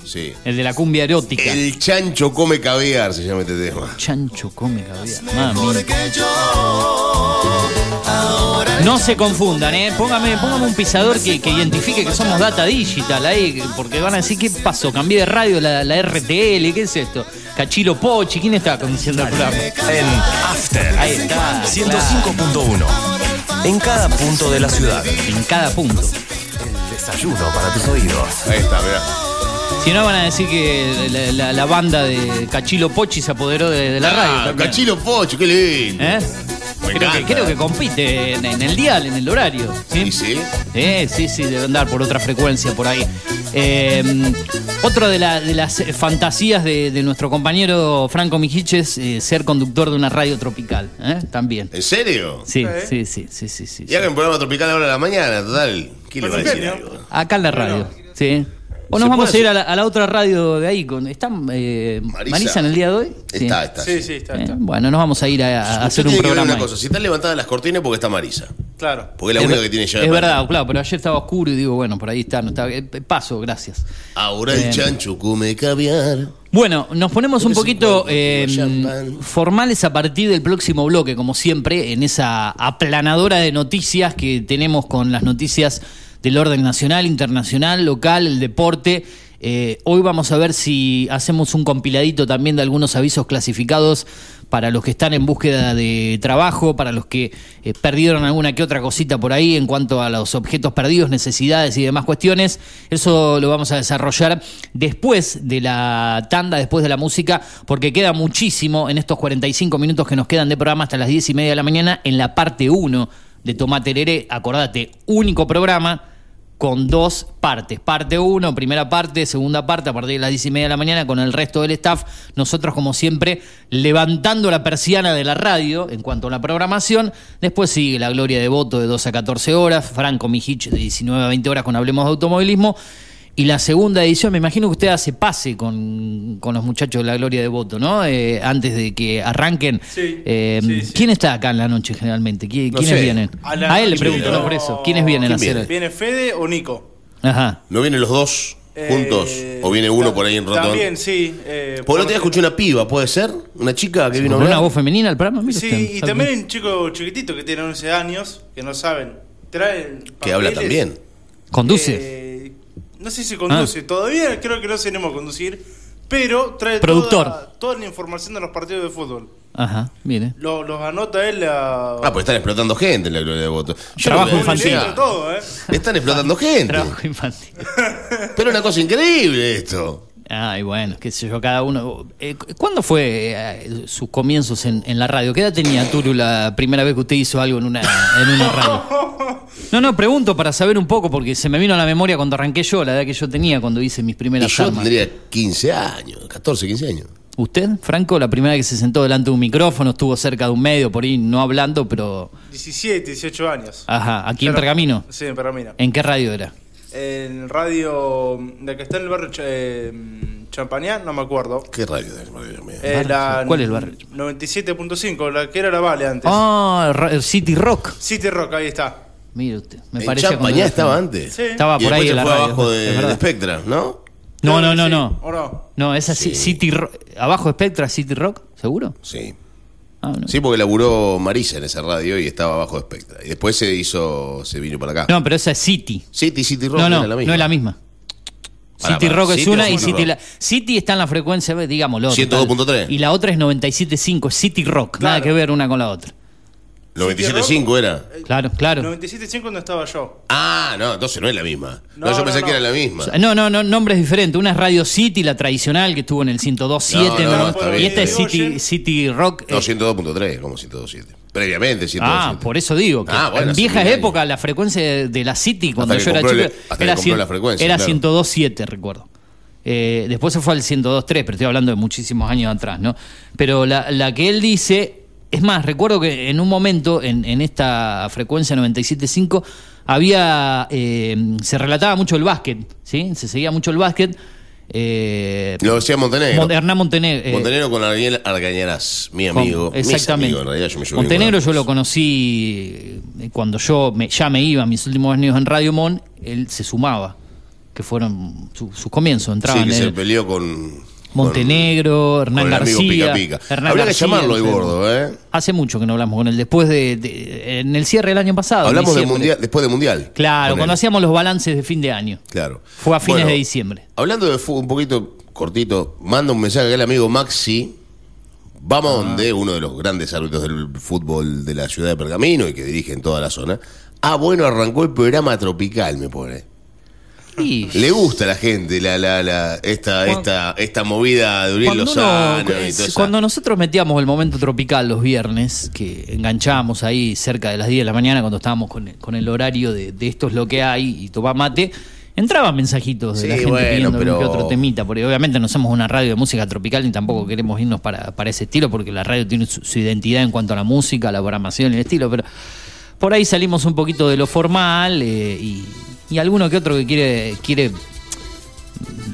Sí. El de la cumbia erótica. El chancho come caviar, se llama este tema. Chancho come caviar. Mami. No se confundan, ¿eh? Póngame, póngame un pisador que, que identifique que somos data digital ahí, porque van a decir, ¿qué pasó? Cambié de radio la, la RTL, ¿qué es esto? Cachilo Pochi, ¿quién está conduciendo el programa? En After Ahí está. 105.1. En cada punto de la ciudad. en cada punto. Desayuno para tus oídos. Ahí está, mirá. Si no, van a decir que la, la- la banda de Cachilo Pochi se apoderó de, de la radio. Ah, también. Cachilo Pocho, qué lindo. ¿Eh? Creo que, creo que compite en, en el dial, en el horario. Sí, sí. Eh, sí, sí, debe andar por otra frecuencia por ahí. Eh, otra de, la- de las eh, fantasías de, de nuestro compañero Franco Mijic es eh, ser conductor de una radio tropical. ¿eh? También. ¿En serio? Sí, Sí. sí, sí, sí, sí, sí, Y haga un programa tropical ahora a la mañana, total. ¿Quién le va a decir algo? Acá en la radio. Sí. O ¿Se nos vamos a ir a la, a la otra radio de ahí. Con, ¿Está eh, Marisa. Marisa. en el día de hoy? Está, está. Sí, sí, está, Eh, bueno, nos vamos a ir a, hacer un programa. una cosa, si están levantadas las cortinas porque está Marisa. Claro. Porque es la única que tiene llave. Es verdad, claro, pero ayer estaba oscuro y digo, bueno, por ahí está. No está eh, paso, gracias. Ahora el chancho come caviar. Bueno, nos ponemos un poquito eh, champán. formales a partir del próximo bloque, como siempre, en esa aplanadora de noticias que tenemos con las noticias del orden nacional, internacional, local, el deporte. Eh, hoy vamos a ver si hacemos un compiladito también de algunos avisos clasificados para los que están en búsqueda de trabajo, para los que eh, perdieron alguna que otra cosita por ahí en cuanto a los objetos perdidos, necesidades y demás cuestiones. Eso lo vamos a desarrollar después de la tanda, después de la música, porque queda muchísimo en estos 45 minutos que nos quedan de programa hasta las 10 y media de la mañana en la parte 1 de Tomate Tereré. Acordate, único programa con dos partes. Parte 1, primera parte, segunda parte, a partir de las 10 y media de la mañana, con el resto del staff. Nosotros, como siempre, levantando la persiana de la radio en cuanto a la programación. Después sigue la Gloria de Voto de 12 a 14 horas, Franco Mijich de 19 a 20 horas con Hablemos de Automovilismo. Y la segunda edición, me imagino que usted hace pase con, con los muchachos de la Gloria de Voto, ¿no? Eh, antes de que arranquen. Sí, Eh, sí, sí. ¿Quién está acá en la noche generalmente? ¿Qui- No ¿Quiénes sé. vienen? A A, él le pregunto, no. por eso. ¿Quiénes vienen a ¿Quién hacer? ¿Viene Fede o Nico? Ajá. ¿No vienen los dos juntos? Eh, ¿O viene uno por ahí en ratón? También, sí. Eh, Por otro día escuché una piba, ¿puede ser? ¿Una chica que vino a ¿Con una voz femenina al programa? Mire Sí, usted, y también un chico chiquitito que tiene 11 años, que no saben. Traen. Que habla también. Conduce. Eh, no sé si conduce. Todavía creo que no sabemos conducir. Pero trae Productor. Toda, toda la información de los partidos de fútbol. Ajá, mire. Lo- los anota él a. Ah, pues están explotando gente en la gloria de voto. Yo Trabajo infantil. sea, todo, ¿eh? Están explotando gente. Trabajo infantil. Pero una cosa increíble esto. Ay, bueno, qué sé yo, cada uno. Eh, ¿Cuándo fue eh, sus comienzos en, en la radio? ¿Qué edad tenía Turu la primera vez que usted hizo algo en una, en una radio? No, no, pregunto para saber un poco, porque se me vino a la memoria cuando arranqué yo, la edad que yo tenía cuando hice mis Y primeras yo armas. tendría 15 años, 14, 15 años. ¿Usted, Franco, la primera vez que se sentó delante de un micrófono, estuvo cerca de un medio, por ahí no hablando, pero. 17, 18 años. Ajá, aquí en. Pergamino. Sí, en Pergamino. ¿En qué radio era? En radio. de que está en el barrio Ch- eh, Champañá, no me acuerdo. ¿Qué radio de radio mía? Eh, la ¿Cuál es el barrio? 97.5, la que era la Vale antes. Ah, Ra- City Rock. City Rock, ahí está. Mire usted, me en parece Champañá estaba antes. Sí. Estaba y por ahí se en la fue radio, abajo de, de Spectra, ¿no? No, no, no, no. ¿O no? No, esa Sí. City Rock. ¿Abajo Spectra City Rock? ¿Seguro? Sí. Ah, no. Sí, porque laburó Marisa en esa radio y estaba abajo de Spectra. Y después se hizo, se vino para acá. No, pero esa es City. City, City Rock no, no, la misma. no es la misma. Pará, City pará, Rock es ¿City una y City City, Rock? la, City está en la frecuencia, digámoslo. 102.3. Y la otra es 97.5, City Rock. Nada que ver una con la otra. 97.5 era. Claro, claro. 97.5 no estaba yo. Ah, no, entonces no es la misma. No, No, yo no, pensé no. que era la misma. No, no, no, nombre es diferente. Una es Radio City, la tradicional, que estuvo en el 102.7, No, no, ¿no? está y bien, esta es City. City Rock. No, eh, 102.3, como 102.7. Previamente 102.7. Ah, por eso digo que Ah, bueno, en hace viejas mil años. épocas la frecuencia de, de la City cuando que yo era compró chico hasta que era, compró 100 la frecuencia, era claro. 102.7, recuerdo. Eh, después se fue al 102.3, pero estoy hablando de muchísimos años atrás, ¿no? Pero la, la que él dice, es más, recuerdo que en un momento en, en esta frecuencia 97.5 había, eh, se relataba mucho el básquet, ¿sí? Se seguía mucho el básquet. eh, Lo decía Montenegro. Mon- Hernán Montenegro. eh, Montenegro con Ariel Argañarás, mi amigo. Exactamente. amigos, en realidad yo me llevo bien Montenegro yo lo conocí eh, cuando yo me- ya me iba, mis últimos años en Radio Mon, él se sumaba, que fueron su- sus comienzos, entraban Sí, que se peleó con. Montenegro, Hernán el García. Pica Pica. Hernán Habría que llamarlo sé. gordo, ¿eh? Hace mucho que no hablamos con él, después de, de- en el cierre del año pasado. Hablamos diciembre. mundial, después del mundial. Claro, cuando él. hacíamos los balances de fin de año. Claro. Fue a fines Bueno, de diciembre. Hablando de fútbol, un poquito cortito, manda un mensaje al amigo Maxi. Vamos Ah. donde uno de los grandes árbitros del fútbol de la ciudad de Pergamino y que dirige en toda la zona. Ah, bueno, arrancó el programa tropical, me pone. Le gusta a la gente la, la, la, esta, Cuando- esta, esta movida de Uriel cuando, uno- Lozano y es- esa- cuando nosotros metíamos el momento tropical los viernes, que enganchábamos ahí cerca de las 10 de la mañana cuando estábamos con el, con el horario de, de esto es lo que hay y tomar mate, entraban mensajitos de Sí, la gente bueno, pidiendo pero- que otro temita, porque obviamente no somos una radio de música tropical ni tampoco queremos irnos para, para ese estilo, porque la radio tiene su, su identidad en cuanto a la música, la programación y el estilo, pero por ahí salimos un poquito de lo formal eh, y, y alguno que otro que quiere, quiere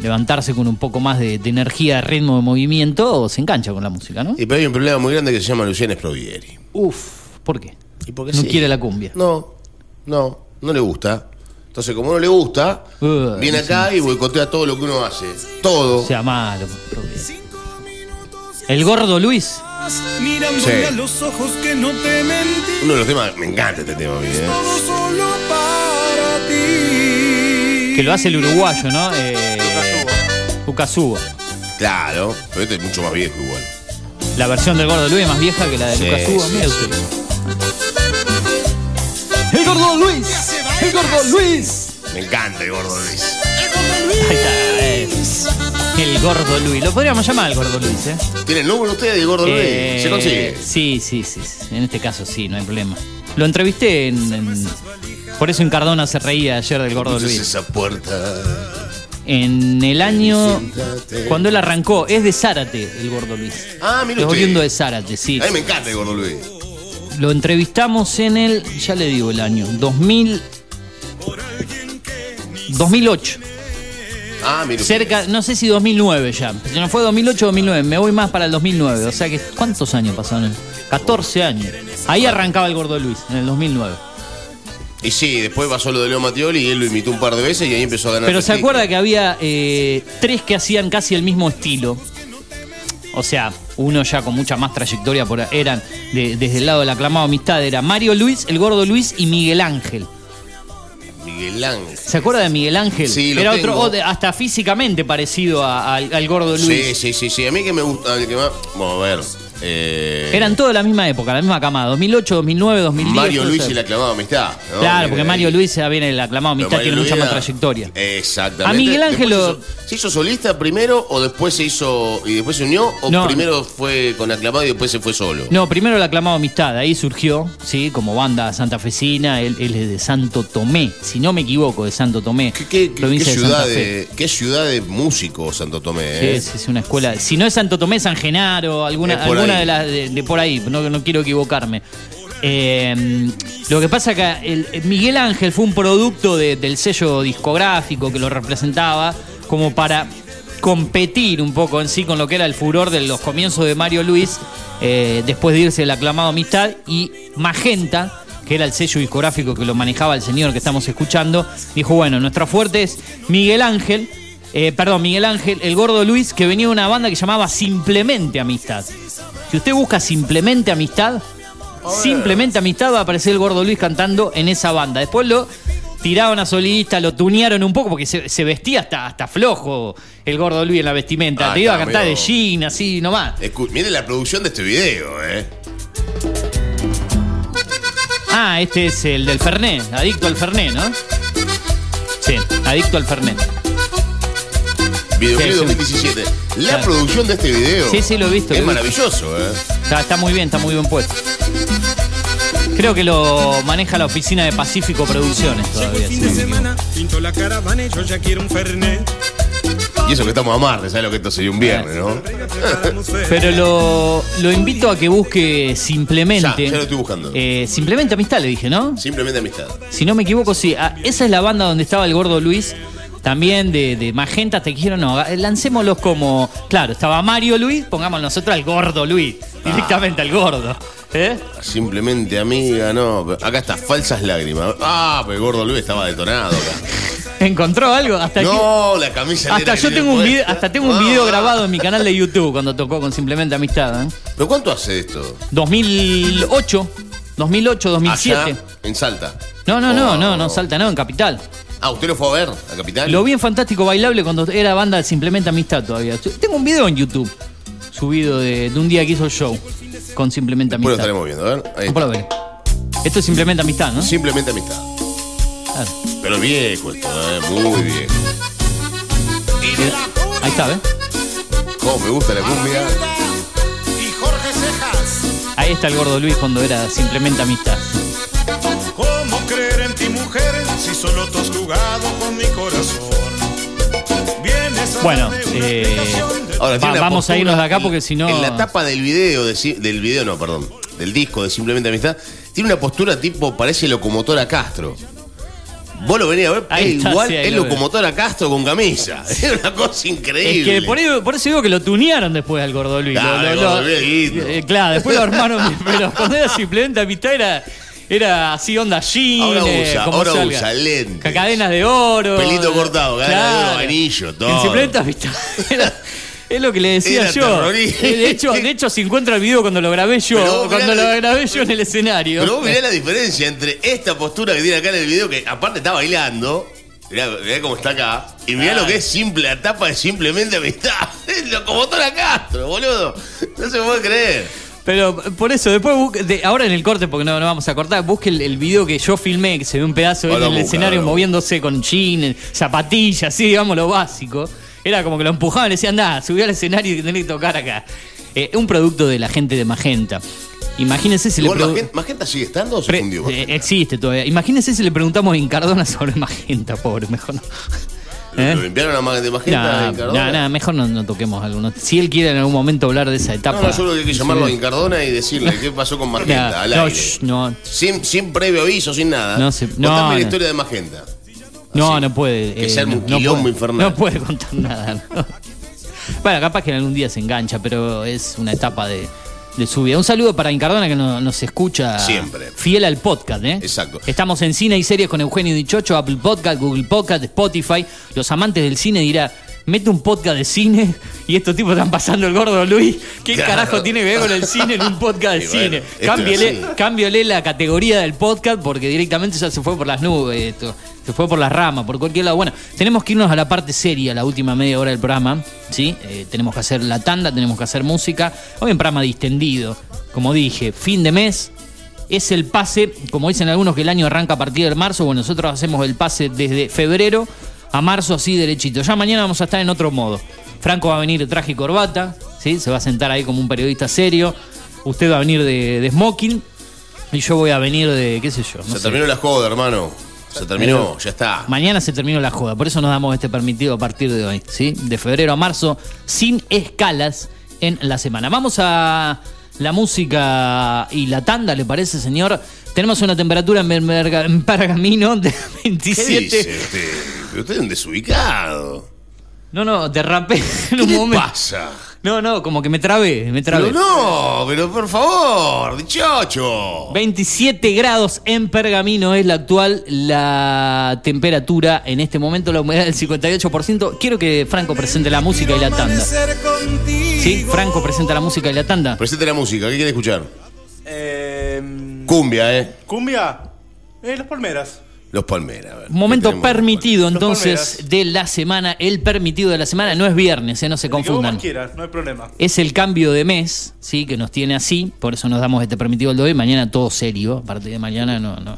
levantarse con un poco más de, de energía, de ritmo, de movimiento, se engancha con la música, ¿no? Y pero hay un problema muy grande que se llama Luciano Sprovieri. Uf, ¿por qué? ¿Y por qué no sí? quiere la cumbia. No, no, no le gusta. Entonces, como no le gusta, Uh, viene acá y boicotea todo lo que uno hace. Todo. O sea, malo. El gordo Luis. Mirándome Sí. a los ojos que no te mentí. Uno de los temas, me encanta este tema a mí, ¿eh? Que lo hace el uruguayo, ¿no? Eh, Lucas Hugo. Claro, pero este es mucho más viejo igual. La versión del gordo Luis es más vieja que la de Sí, Lucas Hugo. sí, Mire sí. usted. El gordo Luis. El gordo Luis. Me encanta el gordo Luis. Ahí está. eh. El gordo Luis. Lo podríamos llamar el gordo Luis, ¿eh? ¿Tienen número ustedes de gordo Eh, Luis? ¿Se consigue? Sí, sí, sí, sí. En este caso sí, no hay problema. Lo entrevisté en. en- por eso en Cardona se reía ayer del gordo Luis. esa puerta. En el año. Cuando él arrancó, es de Zárate el gordo Luis. Ah, mire Es oriundo de Zárate, sí. A mí me encanta el gordo Luis. Lo entrevistamos en el. Ya le digo el año. 2000. 2008. Ah, usted. Cerca, no sé si 2009 ya. Si no fue 2008 o 2009, me voy más para el 2009. O sea que, ¿cuántos años pasaron? 14 años. Ahí arrancaba el gordo Luis, en el 2009. Y sí, después pasó lo de Leo Mattioli y él lo imitó un par de veces y ahí empezó a ganar. Pero se prestigio. acuerda que había eh, tres que hacían casi el mismo estilo. O sea, uno ya con mucha más trayectoria por, eran de- desde el lado del aclamado amistad, era Mario Luis, el gordo Luis y Miguel Ángel. Miguel Ángel. ¿Se acuerda de Miguel Ángel? Sí, lo Era tengo. otro, o hasta físicamente parecido a- al, al gordo Luis. Sí, sí, sí, sí. A mí que me gusta, el que más. Vamos a ver. Eh, Eran todos de la misma época, la misma camada. 2008, 2009, 2010. Mario Luis y la clavada amistad. ¿no? Claro, porque de Mario. Luis ya viene el aclamado amistad, tiene mucha más trayectoria. Exactamente. A Miguel Ángel Después lo- se hizo, se hizo solista primero o después se hizo y después se unió o No. primero fue con aclamado y después se fue solo. No, primero el aclamado Amistad, ahí surgió, sí, como banda santafesina, él, él es de Santo Tomé, si no me equivoco, de Santo Tomé, ¿Qué, qué- qué- provincia qué de Santa ciudad Fe. de, qué ciudad de músicos Santo Tomé, Sí, ¿eh? es una escuela. Si no es Santo Tomé, San Genaro, alguna, Es por alguna ahí. de las de, de por ahí, no, no quiero equivocarme. Eh, lo que pasa que el, el Miguel Ángel fue un producto de- del sello discográfico que lo representaba como para competir un poco en sí con lo que era el furor de los comienzos de Mario Luis, eh, después de irse el aclamado Amistad, y Magenta, que era el sello discográfico que lo manejaba el señor que estamos escuchando, dijo, bueno, nuestra fuerte es Miguel Ángel, eh, perdón, Miguel Ángel, el gordo Luis, que venía de una banda que llamaba Simplemente Amistad. Si usted busca Simplemente Amistad, Simplemente Amistad va a aparecer el gordo Luis cantando en esa banda. Después lo tiraron a solista, lo tunearon un poco porque se, se vestía hasta, hasta flojo el gordo Luis en la vestimenta. Ah, Te iba a cantar de jean, así nomás. Escu- Mire la producción de este video, ¿eh? Ah, este es el del Fernet, adicto al Fernet, ¿no? Sí, adicto al Fernet. Videoclip Sí, sí. 2017. La Claro. producción de este video Sí, sí, lo he visto, es maravilloso, ¿eh? Está, está muy bien, está muy bien puesto. Creo que lo maneja la oficina de Pacífico Producciones todavía. Fin sí. de semana, pinto la caravana y yo ya quiero un Fernet. Y eso que estamos a martes, ¿sabes lo que esto sería un viernes, no? Preparamos Fernet. Pero lo, lo invito a que busque simplemente. Ya, ya lo estoy buscando. Eh, simplemente amistad, le dije, ¿no? Simplemente amistad. Si no me equivoco, sí. Ah, esa es la banda donde estaba el gordo Luis. También de, de Magenta, te quiero, no. Lancémoslos como. Claro, estaba Mario Luis, pongamos nosotros al gordo Luis. Ah. Directamente al gordo. ¿Eh? Simplemente amiga, no. Acá está, falsas lágrimas. Ah, pero el gordo Luis estaba detonado acá. ¿Encontró algo? Hasta aquí- No, la camisa Hasta yo tengo un video, hasta tengo un Ah. video grabado en mi canal de YouTube cuando tocó con Simplemente Amistad. ¿eh? ¿Pero cuánto hace esto? 2008, 2008, 2007. Allá, en Salta. No, no, no, Oh. no, no, Salta, no, en Capital. Ah, ¿usted lo fue a ver a Capital? Lo vi en Fantástico Bailable cuando era banda Simplemente Amistad todavía. Tengo un video en YouTube subido de, de un día que hizo el show con Simplemente Amistad. estaremos viendo, a ver. Ahí Vamos a está. ver. Esto es Simplemente Amistad, ¿no? Simplemente amistad. Claro. Pero viejo esto, eh, muy viejo. Ahí está, ¿ves? Cómo me gusta la cumbia. Y Jorge Cejas. Ahí está el gordo Luis cuando era simplemente amistad. Mujer, si solo tú has jugado con mi corazón? Vienes a Bueno, eh, Ahora, Va- vamos a irnos de acá porque si no- En la tapa del video, de del video no, perdón, del disco de Simplemente Amistad, tiene una postura tipo, parece locomotora Castro. Vos lo venís a ver, Ahí es está, igual, sí, es lo veo. locomotora Castro con camisa. Es una cosa increíble. Es que por, eso- por eso digo que lo tunearon después al gordo Luis. Claro, Lo- lo- lo- eh, claro, después lo armaron, pero cuando era simplemente amistad era, era así onda jean, Ahora eh, usa, como ahora usa lentes. Ca- Cadenas de oro. Pelito cortado, cadena de oro, anillo, todo. En era- es lo que le decía Era yo. Eh, De hecho, de hecho, si encuentra el video cuando lo grabé yo, cuando lo la- grabé yo en el escenario. Pero vos mirá la diferencia entre esta postura que tiene acá en el video, que aparte está bailando, mirá, mirá cómo está acá, y mirá lo que es simple, la tapa de simplemente amistad. Es locomotora Castro, boludo. No se puede creer. Pero por eso, después de- ahora en el corte, porque no, no vamos a cortar, busque el, el video que yo filmé, que se ve un pedazo de él Ahora en el escenario moviéndose con jeans, zapatillas, así, digamos, lo básico. Era como que lo empujaban y le decían, anda, subí al escenario y tenés que tocar acá. Eh, un producto de la gente de Magenta. Imagínense si le Magenta, ¿Magenta sigue estando o se fundió? eh, existe todavía. Imagínense si le preguntamos a Incardona sobre Magenta, pobre, mejor no. ¿Eh? ¿Lo limpiaron a de Magenta No, no, no, mejor no, no toquemos algo. Si él quiere en algún momento hablar de esa etapa. No, no, solo hay que llamarlo a Incardona y decirle qué pasó con Magenta No, al aire. shh, Sin, sin previo aviso, sin nada. No se- Contame la historia de Magenta. No, Así, no puede. que eh, se arme no, un quilombo infernal. No puede contar nada. ¿no? Bueno, capaz que en algún día se engancha, pero es una etapa de, de su vida. Un saludo para Incardona que no- nos escucha Siempre. fiel al podcast, ¿eh? Exacto. Estamos en cine y series con Eugenio Dichocho, Apple Podcast, Google Podcast, Spotify. Los amantes del cine dirán. Mete un podcast de cine y estos tipos están pasando el gordo Luis. ¿Qué Claro. carajo tiene que ver con el cine en un podcast de Y bueno, cine? así. cámbiole la categoría del podcast porque directamente ya se fue por las nubes, esto, se fue por las ramas, por cualquier lado. Bueno, tenemos que irnos a la parte seria, la última media hora del programa, ¿sí? Eh, tenemos que hacer la tanda, tenemos que hacer música. Hoy un programa distendido, como dije, fin de mes. Es el pase, como dicen algunos que el año arranca a partir de marzo, bueno, nosotros hacemos el pase desde febrero a marzo así derechito. Ya mañana vamos a estar en otro modo. Franco va a venir de traje y corbata, ¿sí? Se va a sentar ahí como un periodista serio. Usted va a venir de, de smoking y yo voy a venir de, qué sé yo. no Se sé. terminó la joda, hermano. Se terminó, ya está. Mañana se terminó la joda, por eso nos damos este permitido a partir de hoy, ¿sí? De febrero a marzo, sin escalas en la semana. Vamos a la música y la tanda, ¿le parece, señor? Tenemos una temperatura en, Pergamino de ¿Qué 27. dice usted? Pero usted es un desubicado. No, no, derrapé en ¿Qué un le momento. pasa? No, no, como que me trabé, me trabé. Pero no, pero por favor, dichocho. 27 grados en Pergamino es la actual la temperatura en este momento, la humedad del 58%. Quiero que Franco presente la música y la tanda. Sí, Franco presenta la música y la tanda. Presente la música, ¿qué quiere escuchar? Eh, Cumbia, ¿eh? ¿Cumbia? Eh, Las Palmeras. Los Palmeras. Momento permitido entonces de la semana. El permitido de la semana no es viernes, eh, no se confundan. quieras, no hay problema. Es el cambio de mes, sí, que nos tiene así, por eso nos damos este permitido el de hoy. Mañana todo serio, a partir de mañana no, no,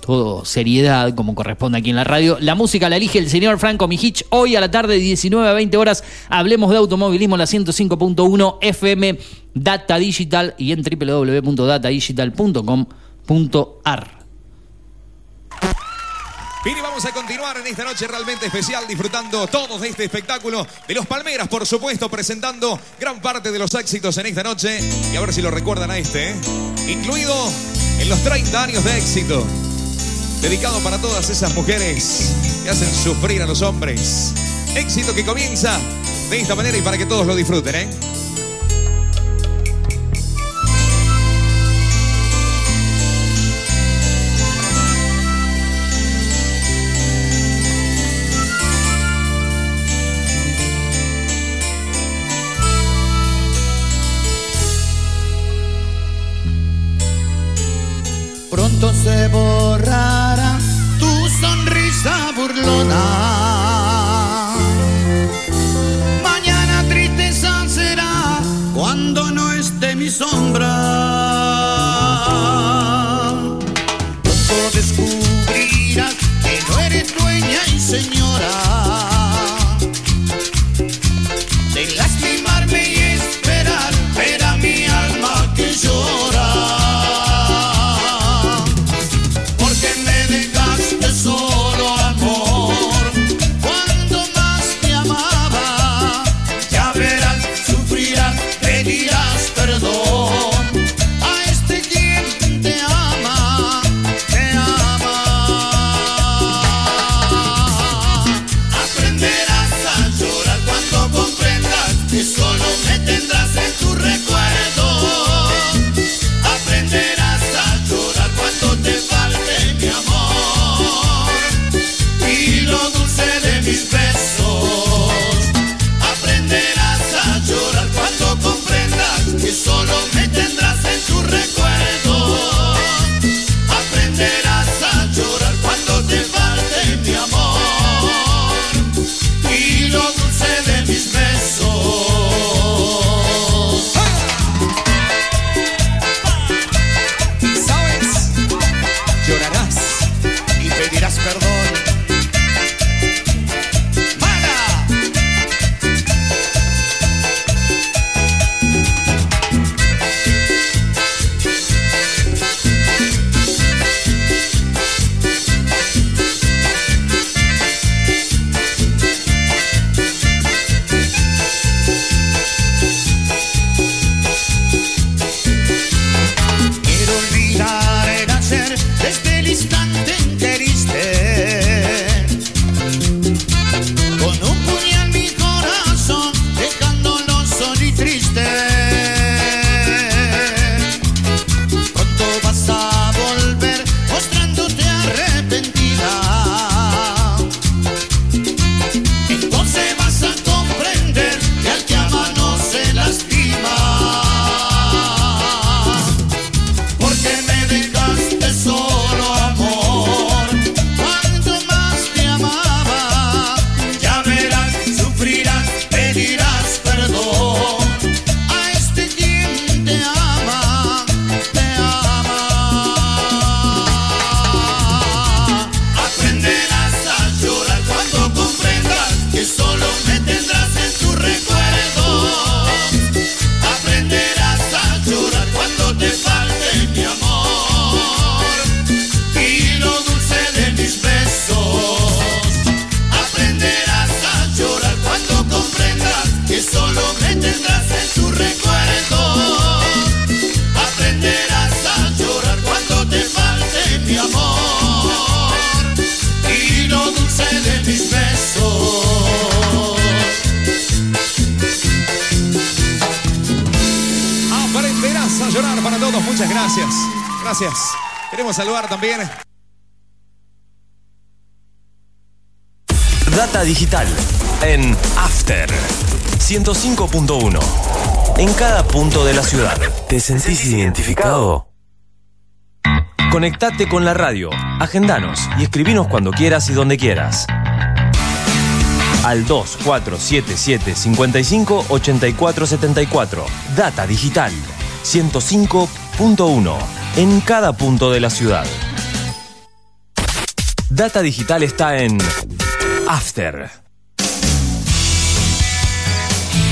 todo seriedad como corresponde aquí en la radio. La música la elige el señor Franco Mijich. Hoy a la tarde, 19 a 20 horas, hablemos de automovilismo, la 105.1 FM, Data Digital y en www.datadigital.com.ar. Bien, y vamos a continuar en esta noche realmente especial, disfrutando todos de este espectáculo de los Palmeras, por supuesto, presentando gran parte de los éxitos en esta noche. Y a ver si lo recuerdan a este, ¿eh? incluido en los 30 años de éxito. Dedicado para todas esas mujeres que hacen sufrir a los hombres. Éxito que comienza de esta manera y para que todos lo disfruten, ¿eh? Se borrará tu sonrisa burlona. Mañana tristeza será cuando no esté mi sombra. Muchas gracias. Gracias. Queremos saludar también. Data digital en After 105.1. En cada punto de la ciudad. ¿Te sentís identificado? Conectate con la radio, agendanos y escribinos cuando quieras y donde quieras. Al 2477 55 84 74. Data digital 105.1. En cada punto de la ciudad. Data digital está en After.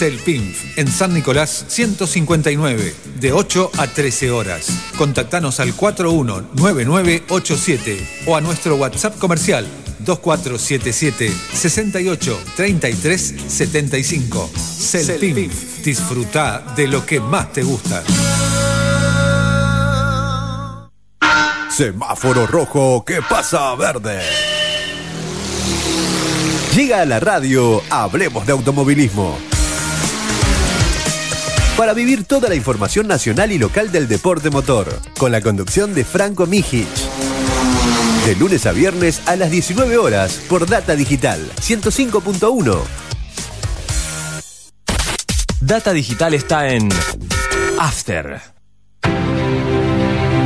Celpinf, en San Nicolás 159, de 8 a 13 horas. Contactanos al 419987 o a nuestro WhatsApp comercial 2477 68 33 75. Celpinf, disfruta de lo que más te gusta. Semáforo rojo, ¿qué pasa verde? Llega a la radio, hablemos de automovilismo. Para vivir toda la información nacional y local del deporte motor, con la conducción de Franco Mijic. De lunes a viernes a las 19 horas por Data Digital 105.1. Data digital está en After.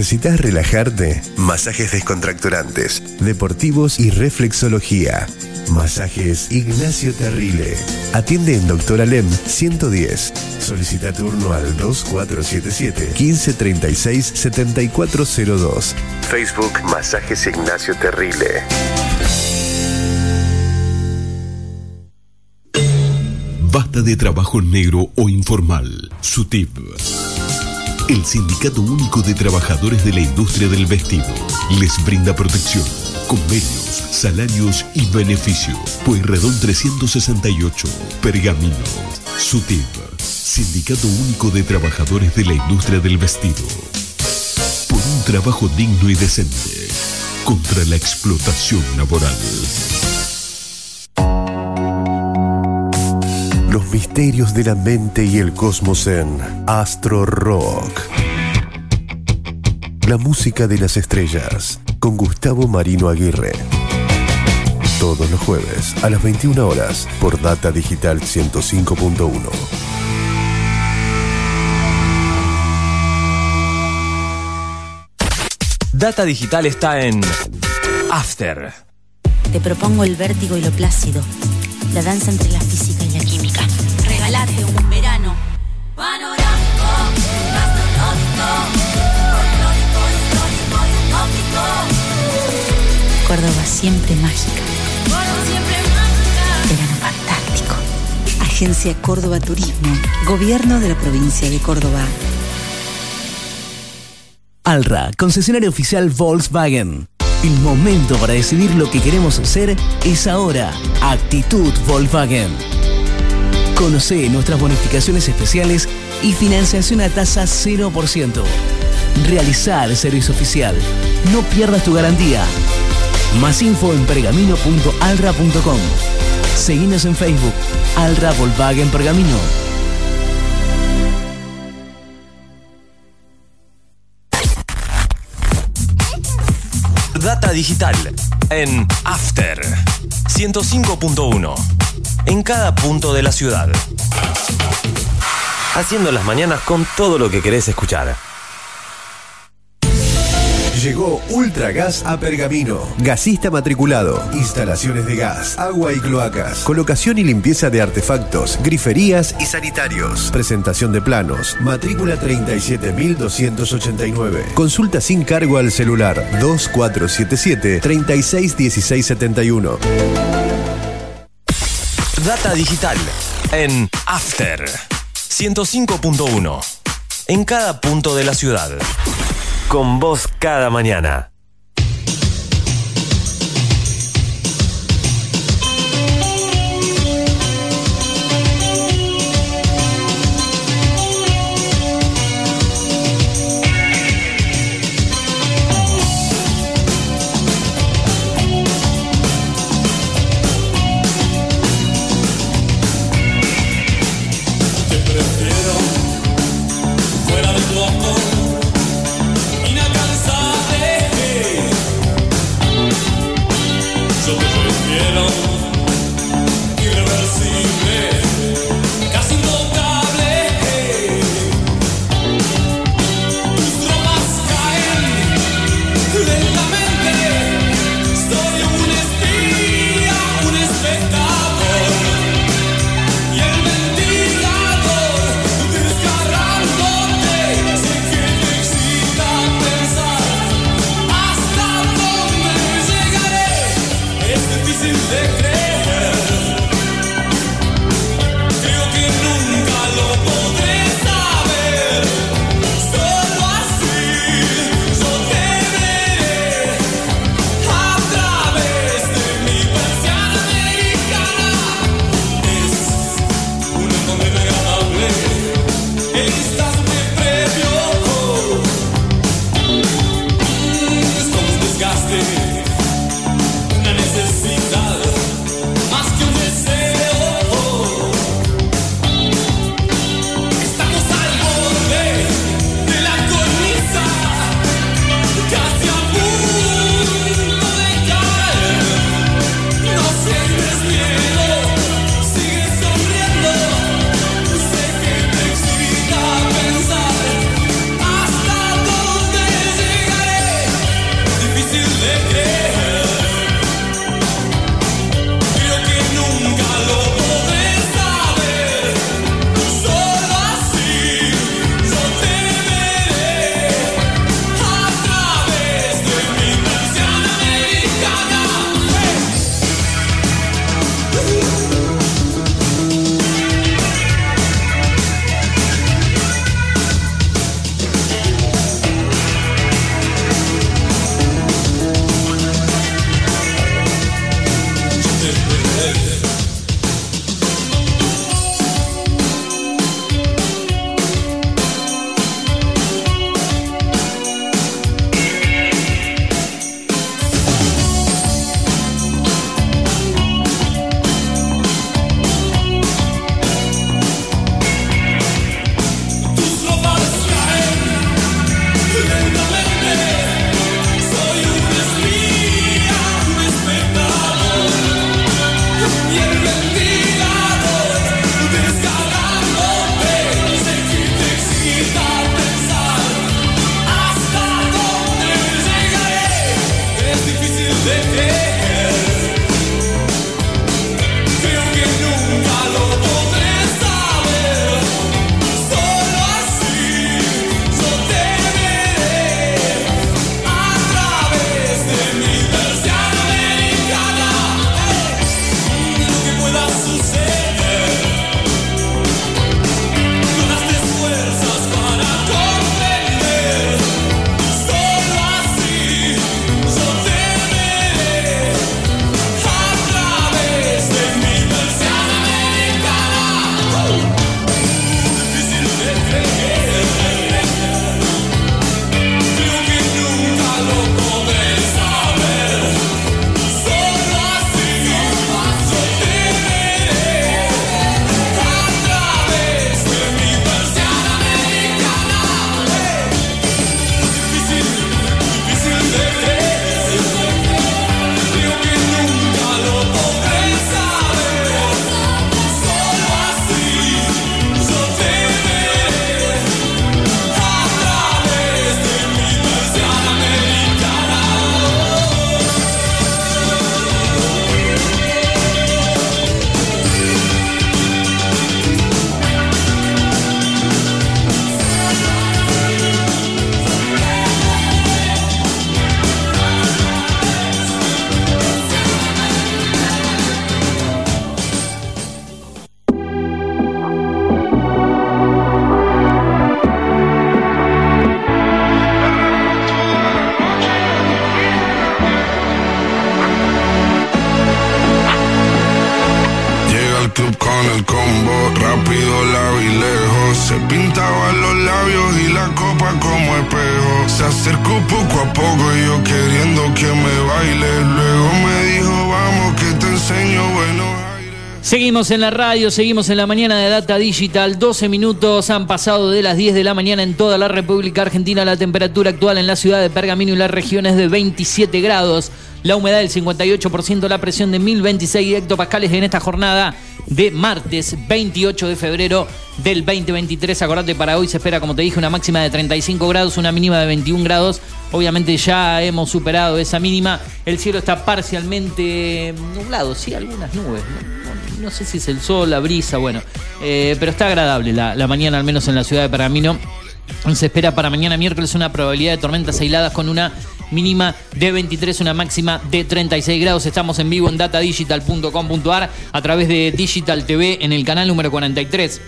¿Necesitas relajarte? Masajes descontracturantes, deportivos y reflexología. Masajes Ignacio Terrile. Atiende en Doctor Alem 110. Solicita turno al 2477 1536 7402. Facebook Masajes Ignacio Terrile. Basta de trabajo negro o informal. SUTIP. El Sindicato Único de Trabajadores de la Industria del Vestido les brinda protección, convenios, salarios y beneficios. Pueyrredón 368, Pergamino. SUTIP. Sindicato Único de Trabajadores de la Industria del Vestido. Por un trabajo digno y decente. Contra la explotación laboral. Los misterios de la mente y el cosmos en Astro Rock. La música de las estrellas con Gustavo Marino Aguirre. Todos los jueves a las 21 horas por Data Digital 105.1. Data Digital está en After. Te propongo el vértigo y lo plácido, la danza entre la física Córdoba siempre mágica. Verano fantástico. Agencia Córdoba Turismo, Gobierno de la provincia de Córdoba. Alra, concesionario oficial Volkswagen. El momento para decidir lo que queremos hacer es ahora. Actitud Volkswagen. Conoce nuestras bonificaciones especiales y financiación a tasa 0%. Realizar el servicio oficial. No pierdas tu garantía. Más info en pergamino.alra.com. Seguinos en Facebook. Alra Volkswagen Pergamino. Data Digital en After 105.1 en cada punto de la ciudad. Haciendo las mañanas con todo lo que querés escuchar. Llegó Ultragas a Pergamino. Gasista matriculado. Instalaciones de gas, agua y cloacas. Colocación y limpieza de artefactos, griferías y sanitarios. Presentación de planos. Matrícula 37289. Consulta sin cargo al celular 2477 361671. Data Digital en After 105.1 en cada punto de la ciudad. Con vos cada mañana. Seguimos en la radio, seguimos en la mañana de Data Digital. 12 minutos han pasado de las 10 de la mañana en toda la República Argentina. La temperatura actual en la ciudad de Pergamino y las regiones de 27 grados. La humedad del 58%, la presión de 1026 hectopascales en esta jornada de martes 28 de febrero del 2023. Acordate, para hoy se espera, como te dije, una máxima de 35 grados, una mínima de 21 grados. Obviamente ya hemos superado esa mínima. El cielo está parcialmente nublado, sí, algunas nubes. ¿no? sé si es el sol, la brisa, bueno, eh, pero está agradable la, la, mañana, al menos en la ciudad de Pergamino. Se espera para mañana miércoles una probabilidad de tormentas aisladas con una mínima de 23, una máxima de 36 grados. Estamos en vivo en datadigital.com.ar a través de Digital TV en el canal número 43.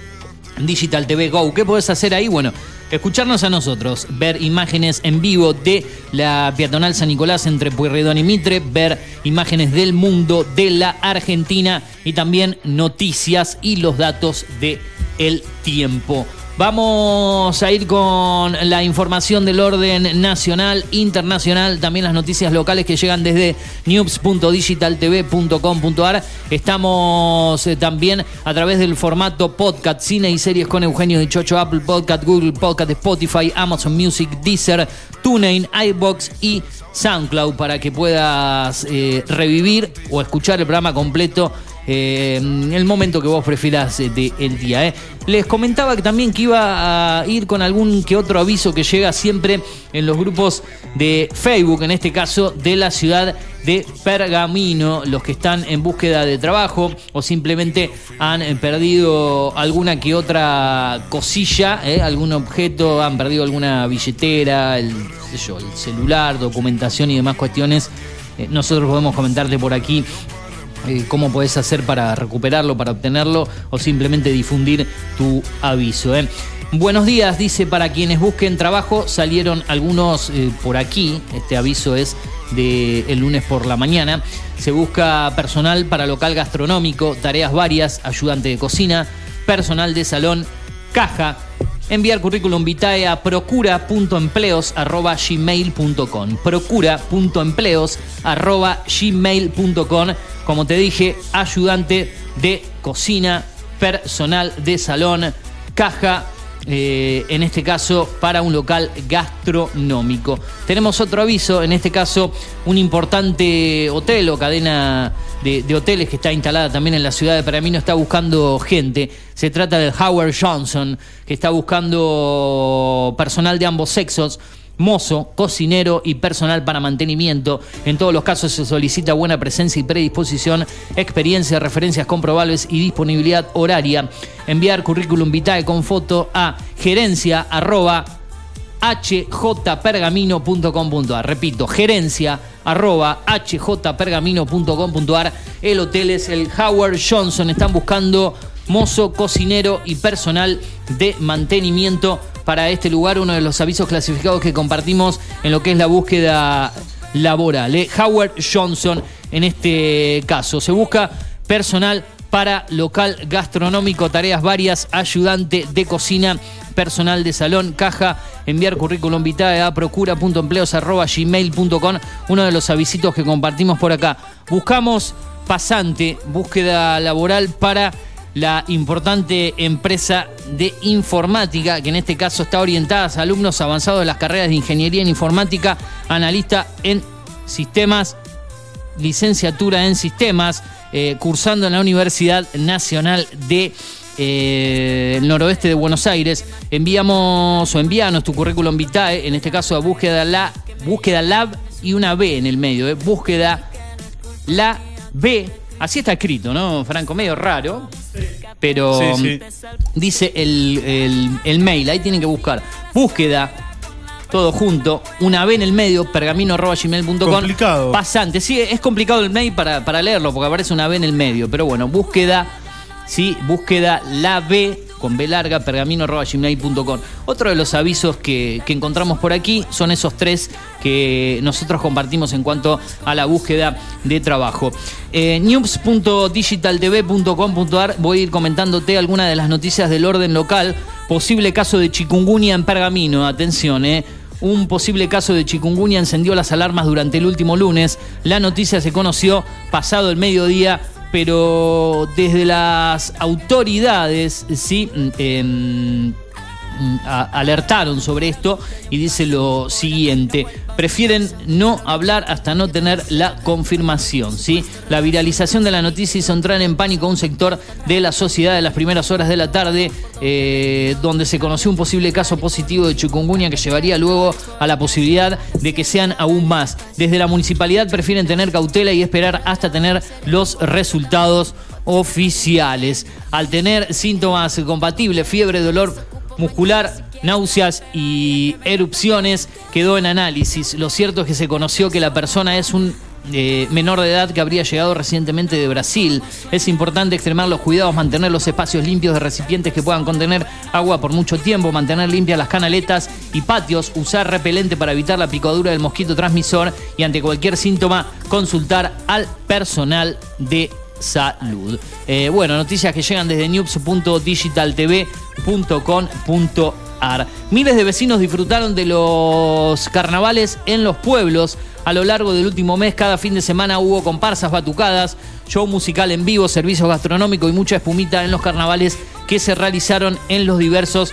Digital TV Go. ¿Qué podés hacer ahí? Bueno, escucharnos a nosotros, ver imágenes en vivo de la peatonal San Nicolás entre Pueyrredón y Mitre, ver imágenes del mundo, de la Argentina y también noticias y los datos de el tiempo. Vamos a ir con la información del orden nacional, internacional, también las noticias locales que llegan desde news.digitaltv.com.ar. Estamos eh, también a través del formato podcast, cine y series con Eugenio Dichocho, Apple Podcast, Google Podcast, Spotify, Amazon Music, Deezer, TuneIn, iBox y SoundCloud para que puedas eh, revivir o escuchar el programa completo eh, el momento que vos prefieras eh, del día. eh. Les comentaba que también que iba a ir con algún que otro aviso que llega siempre en los grupos de Facebook, en este caso de la ciudad de Pergamino, los que están en búsqueda de trabajo o simplemente han perdido alguna que otra cosilla, algún objeto, han perdido alguna billetera, el, el celular, documentación y demás cuestiones. Nosotros podemos comentarte por aquí eh, cómo podés hacer para recuperarlo, para obtenerlo o simplemente difundir tu aviso. ¿eh? Buenos días, dice, para quienes busquen trabajo, salieron algunos eh, por aquí, este aviso es de el lunes por la mañana. Se busca personal para local gastronómico, tareas varias, ayudante de cocina, personal de salón, caja, enviar currículum vitae a procura.empleos.gmail.com procura.empleos.gmail.com Como te dije, ayudante de cocina, personal de salón, caja, eh, en este caso para un local gastronómico. Tenemos otro aviso, en este caso un importante hotel o cadena de, hoteles que está instalada también en la ciudad de Pergamino está buscando gente. Se trata del Howard Johnson, que está buscando personal de ambos sexos mozo, cocinero y personal para mantenimiento. En todos los casos se solicita buena presencia y predisposición, experiencia, referencias comprobables y disponibilidad horaria. Enviar currículum vitae con foto a gerencia arroba hjpergamino.com.ar. Repito, gerencia arroba hjpergamino.com.ar. El hotel es el Howard Johnson. Están buscando mozo, cocinero y personal de mantenimiento para este lugar, uno de los avisos clasificados que compartimos en lo que es la búsqueda laboral. ¿eh? Howard Johnson en este caso. Se busca personal para local gastronómico, tareas varias, ayudante de cocina, personal de salón, caja, enviar currículum vitae a procura.empleos.gmail.com, uno de los avisitos que compartimos por acá. Buscamos pasante, búsqueda laboral para la importante empresa de informática, que en este caso está orientada a alumnos avanzados de las carreras de ingeniería en informática, analista en sistemas, licenciatura en sistemas, eh, cursando en la Universidad Nacional de eh, el noroeste de Buenos Aires. Enviamos o envíanos tu currículum vitae, en este caso a búsqueda la búsqueda lab y una B en el medio, eh, búsqueda la B Así está escrito, ¿no, Franco? Medio raro. Pero Sí, sí. dice el, el- el mail, ahí tienen que buscar. Búsqueda, todo junto, una B en el medio, pergamino.gmail.com. Complicado. Pasante. Sí, es complicado el mail para, para leerlo, porque aparece una B en el medio. Pero bueno, búsqueda, sí, búsqueda la B con B larga, pergamino.gmail.com. Otro de los avisos que, que encontramos por aquí son esos tres que nosotros compartimos en cuanto a la búsqueda de trabajo. Eh, news.digitaltv.com.ar voy a ir comentándote algunas de las noticias del orden local. Posible caso de chikungunya en Pergamino, atención, eh. Un posible caso de chikungunya encendió las alarmas durante el último lunes. La noticia se conoció pasado el mediodía, pero desde las autoridades, sí, em, a- alertaron sobre esto y dice lo siguiente. Prefieren no hablar hasta no tener la confirmación. ¿sí? La viralización de la noticia hizo entrar en pánico a un sector de la sociedad en las primeras horas de la tarde, eh, donde se conoció un posible caso positivo de chikungunya que llevaría luego a la posibilidad de que sean aún más. Desde la municipalidad prefieren tener cautela y esperar hasta tener los resultados oficiales. Al tener síntomas compatibles, fiebre, dolor muscular, náuseas y erupciones quedó en análisis. Lo cierto es que se conoció que la persona es un eh, menor de edad que habría llegado recientemente de Brasil. Es importante extremar los cuidados, mantener los espacios limpios de recipientes que puedan contener agua por mucho tiempo, mantener limpias las canaletas y patios, usar repelente para evitar la picadura del mosquito transmisor y ante cualquier síntoma consultar al personal de salud. Eh, bueno, noticias que llegan desde news.digitaltv.com.ar. Miles de vecinos disfrutaron de los carnavales en los pueblos. A lo largo del último mes, cada fin de semana hubo comparsas, batucadas, show musical en vivo, servicios gastronómicos y mucha espumita en los carnavales que se realizaron en los diversos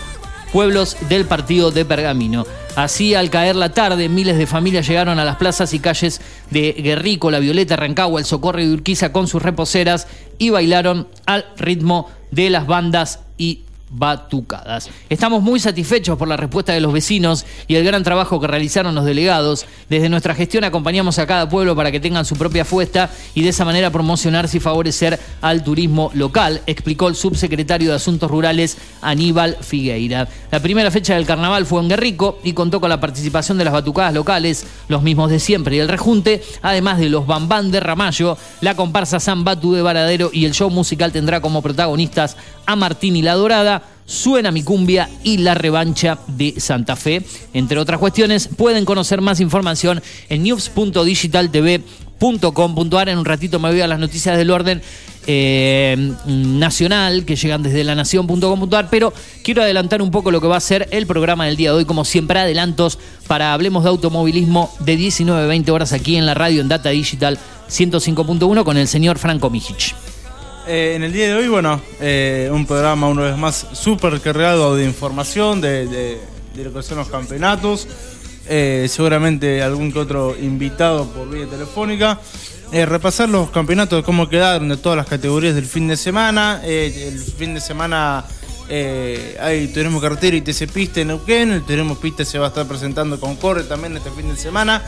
pueblos del partido de Pergamino. Así, al caer la tarde, miles de familias llegaron a las plazas y calles de Guerrico, La Violeta, Rancagua, El Socorro y Urquiza con sus reposeras y bailaron al ritmo de las bandas y batucadas. Estamos muy satisfechos por la respuesta de los vecinos y el gran trabajo que realizaron los delegados. Desde nuestra gestión acompañamos a cada pueblo para que tengan su propia fiesta y de esa manera promocionarse y favorecer al turismo local, explicó el subsecretario de Asuntos Rurales Aníbal Figueira. La primera fecha del carnaval fue en Guerrico y contó con la participación de las batucadas locales, los mismos de siempre y el rejunte, además de los Bambán de Ramallo, la comparsa San Batu de Varadero y el show musical tendrá como protagonistas a Martín y La Dorada, Suena mi cumbia y la revancha de Santa Fe. Entre otras cuestiones, pueden conocer más información en news.digitaltv.com.ar. En un ratito me voy a las noticias del orden eh, nacional que llegan desde la nación.com.ar, pero quiero adelantar un poco lo que va a ser el programa del día de hoy, como siempre adelantos para Hablemos de Automovilismo de 19 a 20 horas aquí en la radio en Data Digital 105.1 con el señor Franco Mijic. Eh, en el día de hoy, bueno, eh, un programa una vez más súper cargado de información, de, de- de lo que son los campeonatos. Eh, seguramente algún que otro invitado por vía telefónica. Repasar los campeonatos, cómo quedaron de todas las categorías del fin de semana. El fin de semana hay Turismo Carretera y TC Pista en Neuquén. El Turismo Pista se va a estar presentando con Corre también este fin de semana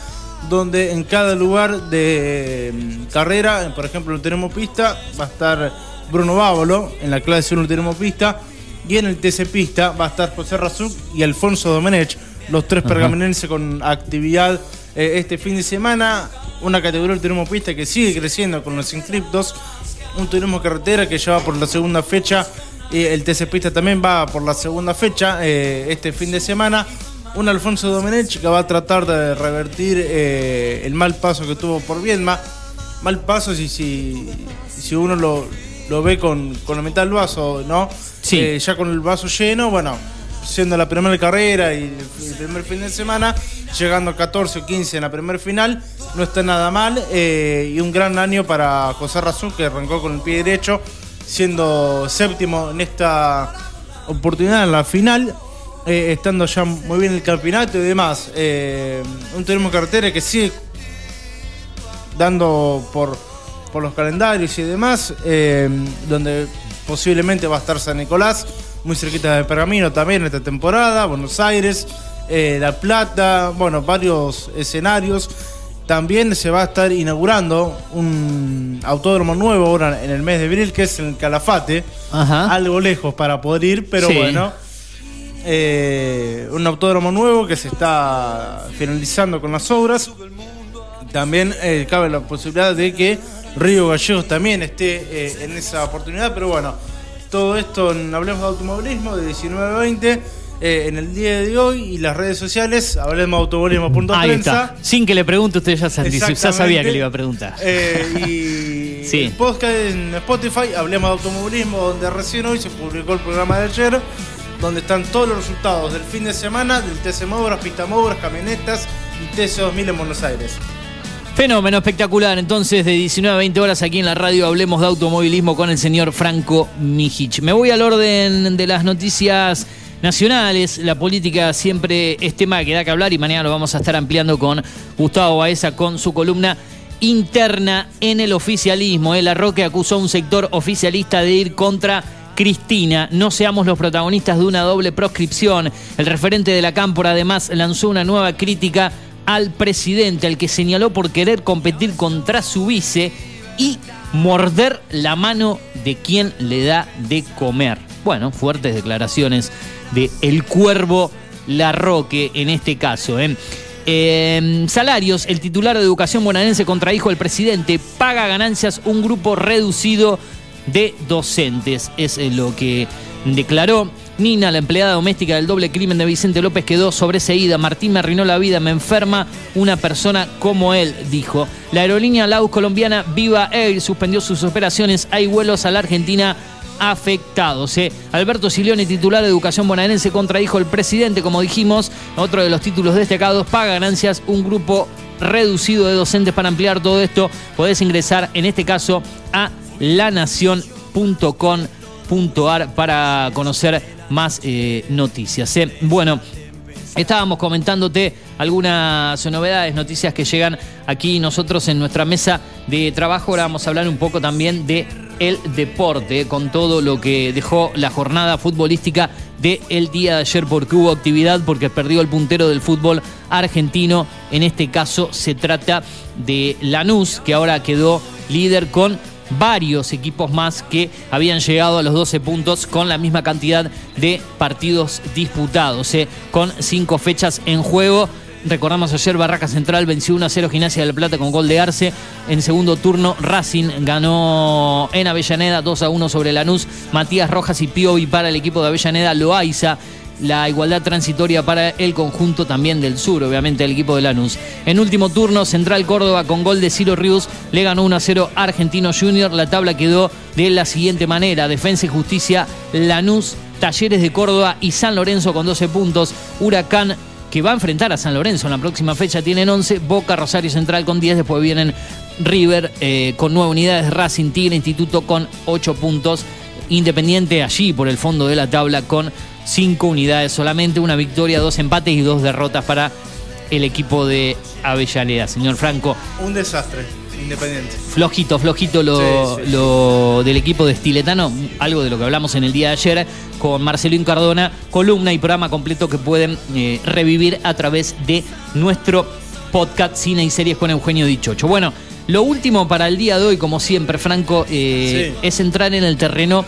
donde en cada lugar de mm, carrera, por ejemplo, en el Turismo Pista, va a estar Bruno Bávolo, en la clase 1 del Turismo Pista, y en el TC Pista va a estar José Razuk y Alfonso Domenech, los tres pergaminenses con actividad eh, este fin de semana. Una categoría del Turismo Pista que sigue creciendo con los inscriptos, un Turismo Carretera que ya va por la segunda fecha, y el TC Pista también va por la segunda fecha eh, este fin de semana un Alfonso Domenech que va a tratar de revertir eh, el mal paso que tuvo por Viedma. Mal paso si, si, si uno lo, lo ve con, con la mitad del vaso, ¿no? Eh, ya con el vaso lleno, bueno, siendo la primera carrera y el, primer fin de semana, llegando a 14 o 15 en la primer final, no está nada mal. eh, y un gran año para José Razú, que arrancó con el pie derecho, siendo séptimo en esta oportunidad en la final eh, estando ya muy bien el campeonato y demás. Eh, un turismo carretera que sigue dando por, por los calendarios y demás, eh, donde posiblemente va a estar San Nicolás, muy cerquita de Pergamino también esta temporada, Buenos Aires, La Plata, bueno, varios escenarios. También se va a estar inaugurando un autódromo nuevo ahora en el mes de abril, que es en el Calafate. Algo lejos para poder ir, pero Sí. bueno. Eh, un autódromo nuevo que se está finalizando con las obras. También eh, cabe la posibilidad de que Río Gallegos también esté eh, en esa oportunidad, pero bueno, todo esto en Hablemos de Automovilismo de 19 a 20. eh, en el día de hoy y las redes sociales, hablemos Ahí automovilismo.prensa. está. Sin que le pregunte, usted ya, ya sabía que le iba a preguntar. Eh, y Sí. el podcast en Spotify, Hablemos de Automovilismo, donde recién hoy se publicó el programa de ayer, donde están todos los resultados del fin de semana del TC Mobras, Pista Camionetas y TC2000 en Buenos Aires. Fenómeno espectacular, entonces de 19 a 20 horas aquí en la radio hablemos de automovilismo con el señor Franco Mijic. Me voy al orden de las noticias nacionales, la política siempre es tema que da que hablar y mañana lo vamos a estar ampliando con Gustavo Baeza con su columna interna en el oficialismo. El Arroque acusó a un sector oficialista de ir contra Cristina, no seamos los protagonistas de una doble proscripción. El referente de la Cámpora además lanzó una nueva crítica al presidente, al que señaló por querer competir contra su vice y morder la mano de quien le da de comer. Bueno, fuertes declaraciones de El Cuervo Larroque en este caso. ¿eh? Eh, salarios, el titular de Educación bonaerense contradijo al presidente, paga ganancias un grupo reducido de docentes. Es eh, lo que declaró. Nina, la empleada doméstica del doble crimen de Vicente López, quedó sobreseída. Martín me arruinó la vida, me enferma una persona como él, dijo. La aerolínea Laus colombiana Viva Air suspendió sus operaciones. Hay vuelos a la Argentina afectados. ¿eh? Alberto Silioni, titular de Educación Bonaerense, contradijo al presidente, como dijimos. Otro de los títulos destacados, paga ganancias un grupo reducido de docentes para ampliar todo esto. Podés ingresar, en este caso, a lanación.com.ar para conocer más eh, noticias. ¿eh? Bueno. Estábamos comentándote algunas novedades, noticias que llegan aquí nosotros en nuestra mesa de trabajo. Ahora vamos a hablar un poco también de el deporte, con todo lo que dejó la jornada futbolística del día de ayer, porque hubo actividad, porque perdió el puntero del fútbol argentino. En este caso se trata de Lanús, que ahora quedó líder con varios equipos más que habían llegado a los 12 puntos con la misma cantidad de partidos disputados, ¿eh? con cinco fechas en juego. Recordamos ayer Barraca Central venció 1 a 0 Gimnasia del Plata con gol de Arce. En segundo turno Racing ganó en Avellaneda 2 a 1 sobre Lanús. Matías Rojas y Piovi para el equipo de Avellaneda. Loaiza la igualdad transitoria para el conjunto también del sur, obviamente el equipo de Lanús. En último turno, Central Córdoba con gol de Ciro Ríos le ganó 1 a 0 Argentino Junior. La tabla quedó de la siguiente manera: Defensa y Justicia, Lanús, Talleres de Córdoba y San Lorenzo con 12 puntos. Huracán que va a enfrentar a San Lorenzo en la próxima fecha tienen 11, Boca, Rosario Central con 10, después vienen River eh, con 9 unidades, Racing Tigre Instituto con 8 puntos, Independiente allí por el fondo de la tabla con 5 unidades solamente, una victoria, dos empates y dos derrotas para el equipo de Avellaneda. Señor Franco, Un desastre, Independiente. flojito, flojito lo, Sí, sí, sí. lo del equipo de Estiletano, algo de lo que hablamos en el día de ayer con Marcelín Cardona, columna y programa completo que pueden eh, revivir a través de nuestro podcast Cine y Series con Eugenio Dichocho. Bueno, lo último para el día de hoy, como siempre, Franco, eh, es entrar en el terreno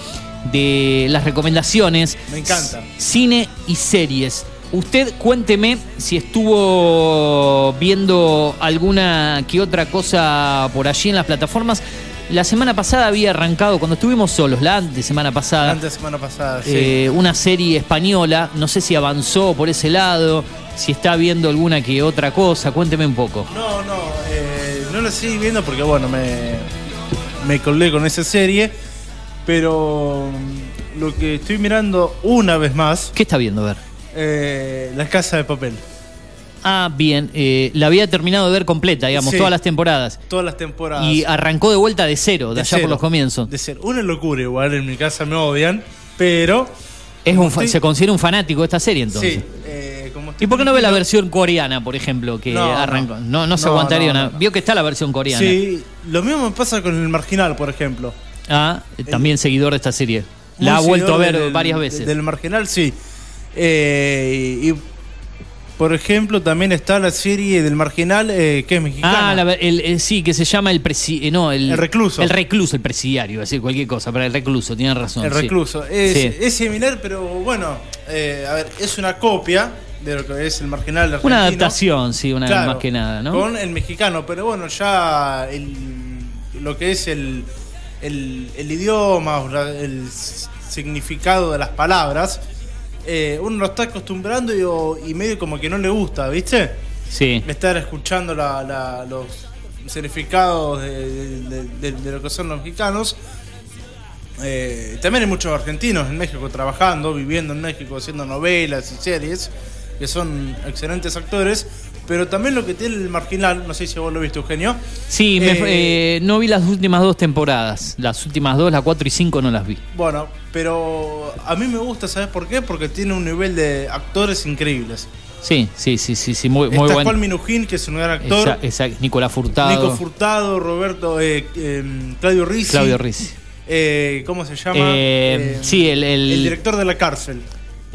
de las recomendaciones. Me encanta. Cine y series. Usted cuénteme si estuvo viendo alguna que otra cosa por allí en las plataformas. La semana pasada había arrancado, cuando estuvimos solos, la antes semana pasada, Antes de semana pasada, sí. eh, una serie española. No sé si avanzó por ese lado, si está viendo alguna que otra cosa. Cuénteme un poco. No, no, eh, no la seguí viendo porque, bueno, me, me colgué con esa serie. Pero mm, lo que estoy mirando una vez más. ¿Qué está viendo? A ver. Eh, la Casa de Papel. Ah, bien. eh, la había terminado de ver completa, digamos, Sí. todas las temporadas. Todas las temporadas. Y arrancó de vuelta de cero, de, De allá cero. por los comienzos. De ser una locura igual, en mi casa me odian, pero... Es un, estoy- Se considera un fanático de esta serie entonces. Sí, eh, como ¿Y por qué no ve la versión coreana, por ejemplo, que No, arrancó? no. No, no, se aguantaría no. Vio que está la versión coreana. Sí, lo mismo me pasa con el Marginal, por ejemplo. Ah, también seguidor de esta serie. La ha vuelto a ver del- varias veces. Del Marginal, sí. Eh, y, por ejemplo, también está la serie del Marginal, eh, que es mexicana. Ah, la el, el- sí, que se llama el presi eh, no, el, El recluso. El recluso, el presidiario, decir cualquier cosa, pero el recluso, tiene razón. El sí. recluso. Es, Sí. es similar, pero bueno, eh, a ver, es una copia de lo que es el marginal argentino. Una adaptación, sí, una Claro, más que nada, ¿no? Con el mexicano, pero bueno, ya el- lo que es el, el, el idioma, el significado de las palabras, eh, uno lo está acostumbrando y, o- y medio como que no le gusta, ¿viste? Sí. Estar escuchando la- la- los significados de, de- de- de lo que son los mexicanos. Eh, también hay muchos argentinos en México trabajando, viviendo en México, haciendo novelas y series, que son excelentes actores. Pero también lo que tiene el marginal, no sé si vos lo viste, Eugenio. Sí, me- eh, eh, no vi las últimas dos temporadas. Las últimas dos, la 4 y 5 no las vi. Bueno, pero a mí me gusta, ¿sabes por qué? Porque tiene un nivel de actores increíbles. Sí, sí, sí, sí, sí muy, muy Está bueno. Juan Minujín, que es un gran actor. Esa- Nicolás Furtado. Nico Furtado, Roberto, eh, eh, Claudio Rizzi. Claudio Rizzi. ¿Cómo se llama? Sí, el- el- director de la cárcel.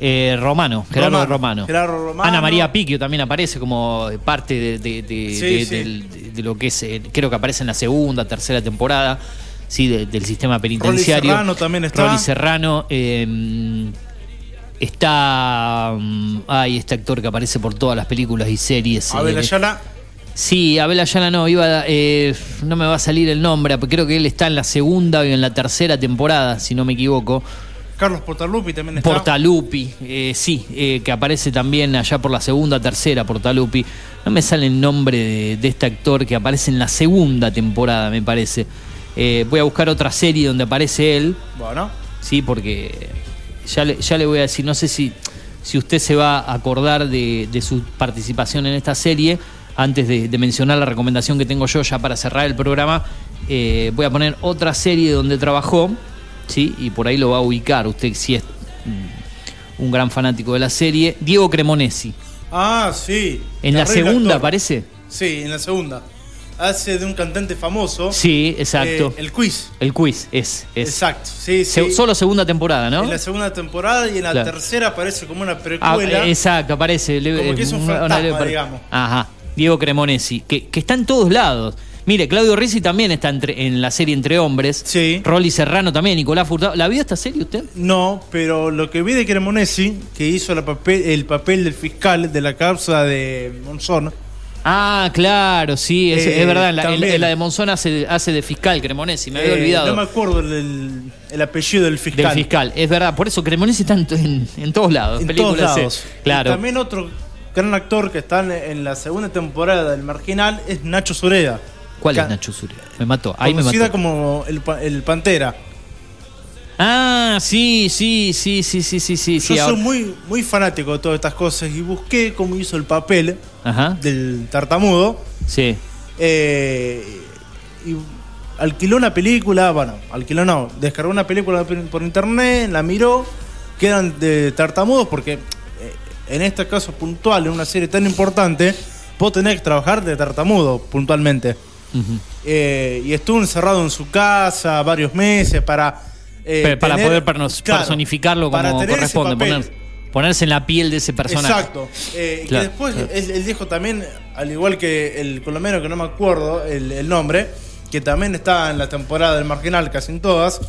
Eh, Romano, Gerardo Romano. Gerardo Romano. Ana María Picchio también aparece como parte de, de- de- Sí, de- sí. del- de- de lo que es, eh, creo que aparece en la segunda, tercera temporada, sí, de- del sistema penitenciario. Serrano también está. Rolly Serrano. eh, está. mm, Ay, este actor que aparece por todas las películas y series. Abel eh, Ayala. Sí, Abel Ayala no, iba, eh, no me va a salir el nombre, pero creo que él está en la segunda o en la tercera temporada, si no me equivoco. Carlos Portalupi también está. Portalupi, eh, sí, eh, que aparece también allá por la segunda, tercera, Portalupi. No me sale el nombre de, de este actor que aparece en la segunda temporada, me parece. Eh, voy a buscar otra serie donde aparece él. Bueno. Sí, porque ya le, ya le voy a decir, no sé si, si usted se va a acordar de, de su participación en esta serie. Antes de, de mencionar la recomendación que tengo yo ya para cerrar el programa, eh, voy a poner otra serie donde trabajó, ¿sí? y por ahí lo va a ubicar usted si es mm, un gran fanático de la serie. Diego Cremonesi. Ah, sí. ¿En la segunda actor. aparece? Sí, en la segunda. Hace de un cantante famoso. Sí, exacto. Eh, el quiz. El quiz, es. es. Exacto, sí, Se- sí. Solo segunda temporada, ¿no? En la segunda temporada y en la Claro. tercera aparece como una Ah, precuela. exacto, aparece. Como que es un una- una- fantasma, una- digamos. Ajá, Diego Cremonesi, que, que está en todos lados. Mire, Claudio Rizzi también está entre- en la serie Entre Hombres. Sí. Rolly Serrano también, Nicolás Furtado. ¿La vio esta serie usted? No, pero lo que vi de Cremonesi, que hizo la papel, el papel del fiscal de la causa de Monzón. Ah, claro, sí, es, Eh, es verdad. En la, en la- también. en la de Monzón hace, hace de fiscal Cremonesi, me había eh, olvidado. No me acuerdo el, el- el apellido del fiscal. Del fiscal, es verdad. Por eso Cremonesi está en, todos lados. En películas, todos lados. Claro. Y también otro gran actor que está en, en la segunda temporada del Marginal es Nacho Sureda. ¿Cuál Ca- es Nacho Zuria? Me mató. Ahí me mató. como el, el Pantera. Ah, sí, sí, sí, sí, sí, sí, sí. Yo soy muy, muy fanático de todas estas cosas y busqué cómo hizo el papel Ajá. del tartamudo. Sí. Eh, y alquiló una película, bueno, alquiló no, descargó una película por por internet, la miró, quedan de tartamudos porque eh, en este caso puntual, en una serie tan importante, vos tenés que trabajar de tartamudo puntualmente. Eh, y estuvo encerrado en su casa varios meses para... eh, para tener- poder claro, personificarlo como corresponde, poner- ponerse en la piel de ese personaje. Exacto. Eh, Claro, que después claro. Él, él dijo también, al igual que el colombiano que no me acuerdo el, el nombre, que también está en la temporada del Marginal, casi en todas,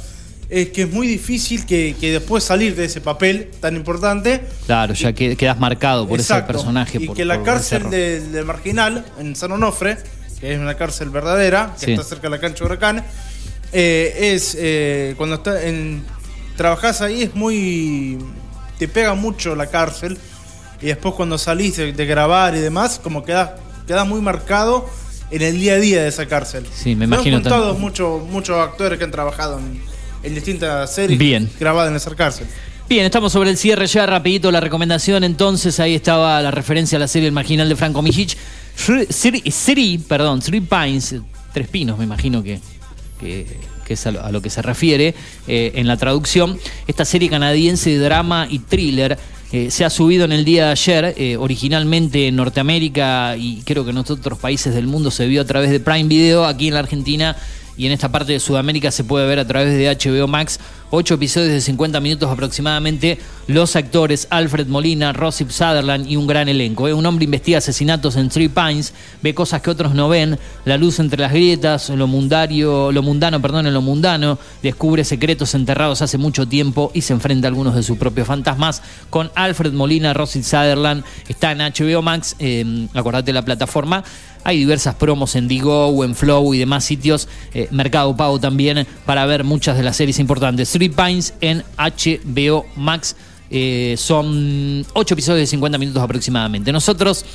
es que es muy difícil que, que después salir de ese papel tan importante. Claro, ya que, quedas marcado por Exacto, ese personaje. Y por- que la por cárcel ese de, de Marginal, en San Onofre, que es una cárcel verdadera, que Sí. está cerca de la cancha de Huracán, eh, es eh, cuando está en, trabajás ahí es muy... te pega mucho la cárcel y después cuando salís de, de grabar y demás, como quedas, quedas muy marcado en el día a día de esa cárcel. Sí, me Me imagino han contado muchos muchos actores que han trabajado en, en distintas series Bien. grabadas en esa cárcel. Bien, estamos sobre el cierre ya, rapidito la recomendación. Entonces, ahí estaba la referencia a la serie El Marginal de Franco Mijic. Three, perdón, Three Pines, Tres Pinos, me imagino que, que, es a lo, a lo que se refiere eh, en la traducción. Esta serie canadiense de drama y thriller eh, se ha subido en el día de ayer, eh, originalmente en Norteamérica y creo que en otros países del mundo se vio a través de Prime Video, aquí en la Argentina y en esta parte de Sudamérica se puede ver a través de HBO Max. Ocho episodios de 50 minutos aproximadamente. Los actores Alfred Molina, Rossip Sutherland y un gran elenco. ¿eh? Un hombre investiga asesinatos en Three Pines, ve cosas que otros no ven, la luz entre las grietas, lo mundario, lo mundano, perdón, en lo mundano, descubre secretos enterrados hace mucho tiempo y se enfrenta a algunos de sus propios fantasmas. Con Alfred Molina, Rossip Sutherland, está en HBO Max, eh, acordate la plataforma. Hay diversas promos en Digo, en Flow y demás sitios, eh, Mercado Pago también, para ver muchas de las series importantes. Three Pines en HBO Max. Eh, son ocho episodios de 50 minutos aproximadamente. Nosotros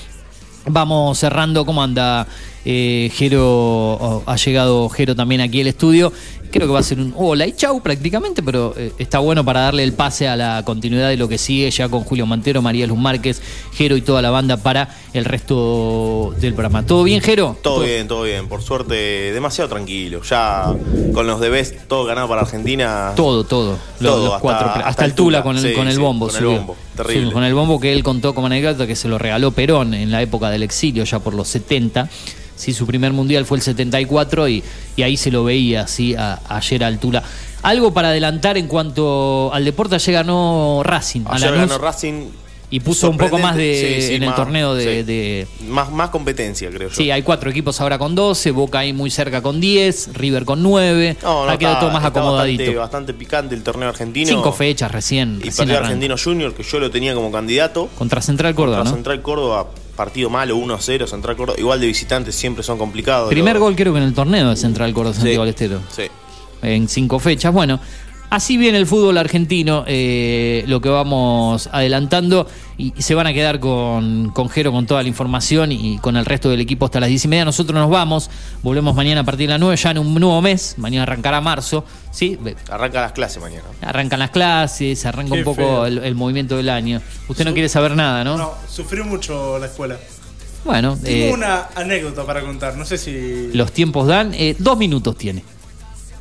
vamos cerrando. ¿Cómo anda eh, Jero? Oh, ha llegado Jero también aquí al estudio. Creo que va a ser un hola y chau prácticamente, pero eh, está bueno para darle el pase a la continuidad de lo que sigue ya con Julio Mantero, María Luz Márquez, Jero y toda la banda para el resto del programa. ¿Todo bien, Jero? Todo bien, todo bien. Por suerte, demasiado tranquilo. Ya con los debes, todo ganado para Argentina. Todo, todo. Los, Todo, los hasta- cuatro. Hasta, hasta el Tula Tula. con el, Sí, con el sí, bombo. con el bombo. Terrible. Sí, con el bombo que él contó como anécdota que se lo regaló Perón en la época del exilio, ya por los 70. Sí, su primer mundial fue el 74 y, y ahí se lo veía así a, ayer al Tula. Algo para adelantar en cuanto al deporte, ayer ganó Racing. a Ayer Lanús, ganó Racing. y puso un poco más de. Sí, sí, en el más- torneo de- sí. de, Más, más competencia, creo yo. Sí, hay cuatro equipos ahora con 12, Boca ahí muy cerca con 10, River con 9. No, no, ha quedado está- todo más acomodadito. Bastante, bastante picante el torneo argentino. Cinco fechas recién. Y recién partido. Argentino Junior, que yo lo tenía como candidato. Contra Central Córdoba, Contra ¿no? Central Córdoba, partido malo, 1-0. Central Córdoba, igual de visitantes siempre son complicados. Primer Los- gol creo que en el torneo de Central Córdoba Santiago del Estero. Sí. En cinco fechas. Bueno, así viene el fútbol argentino, eh, lo que vamos adelantando. Y, se van a quedar con, con Jero con toda la información y con el resto del equipo hasta las 10 y media. Nosotros nos vamos, volvemos mañana a partir de las 9, ya en un nuevo mes. Mañana arrancará marzo. ¿sí? Arranca las clases mañana. Arrancan las clases, arranca Qué un poco el movimiento del año. Usted no quiere saber nada, ¿no? No, sufrió mucho la escuela. Bueno, Tengo eh, una anécdota para contar, no sé si... los tiempos dan. eh, dos minutos tiene.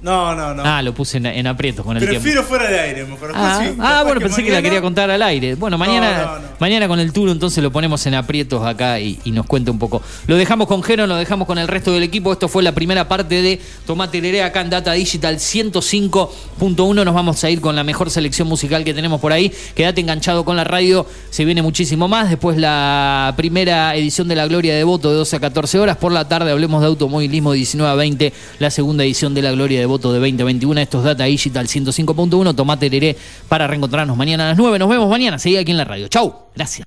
No, no, no. Ah, lo puse en, en aprietos con el tiempo. Prefiero fuera de aire, mejor. Ah, sí, ah, bueno, pensé que la mañana- quería contar al aire. Bueno, mañana, No, no, no. mañana con el tour entonces lo ponemos en aprietos acá y, y nos cuenta un poco. Lo dejamos con Jero, lo dejamos con el resto del equipo. Esto fue la primera parte de Tomate Leré acá en Data Digital 105.1. Nos vamos a ir con la mejor selección musical que tenemos por ahí. Quédate enganchado con la radio, se viene muchísimo más. Después la primera edición de La Gloria de Voto de 12 a 14 horas. Por la tarde hablemos de automovilismo de 19 a 20. La segunda edición de La Gloria de Voto de 20 a 21. Esto es Data Digital 105.1. Tomate Leré para reencontrarnos mañana a las 9. Nos vemos mañana. Seguí aquí en la radio. Chau. Gracias.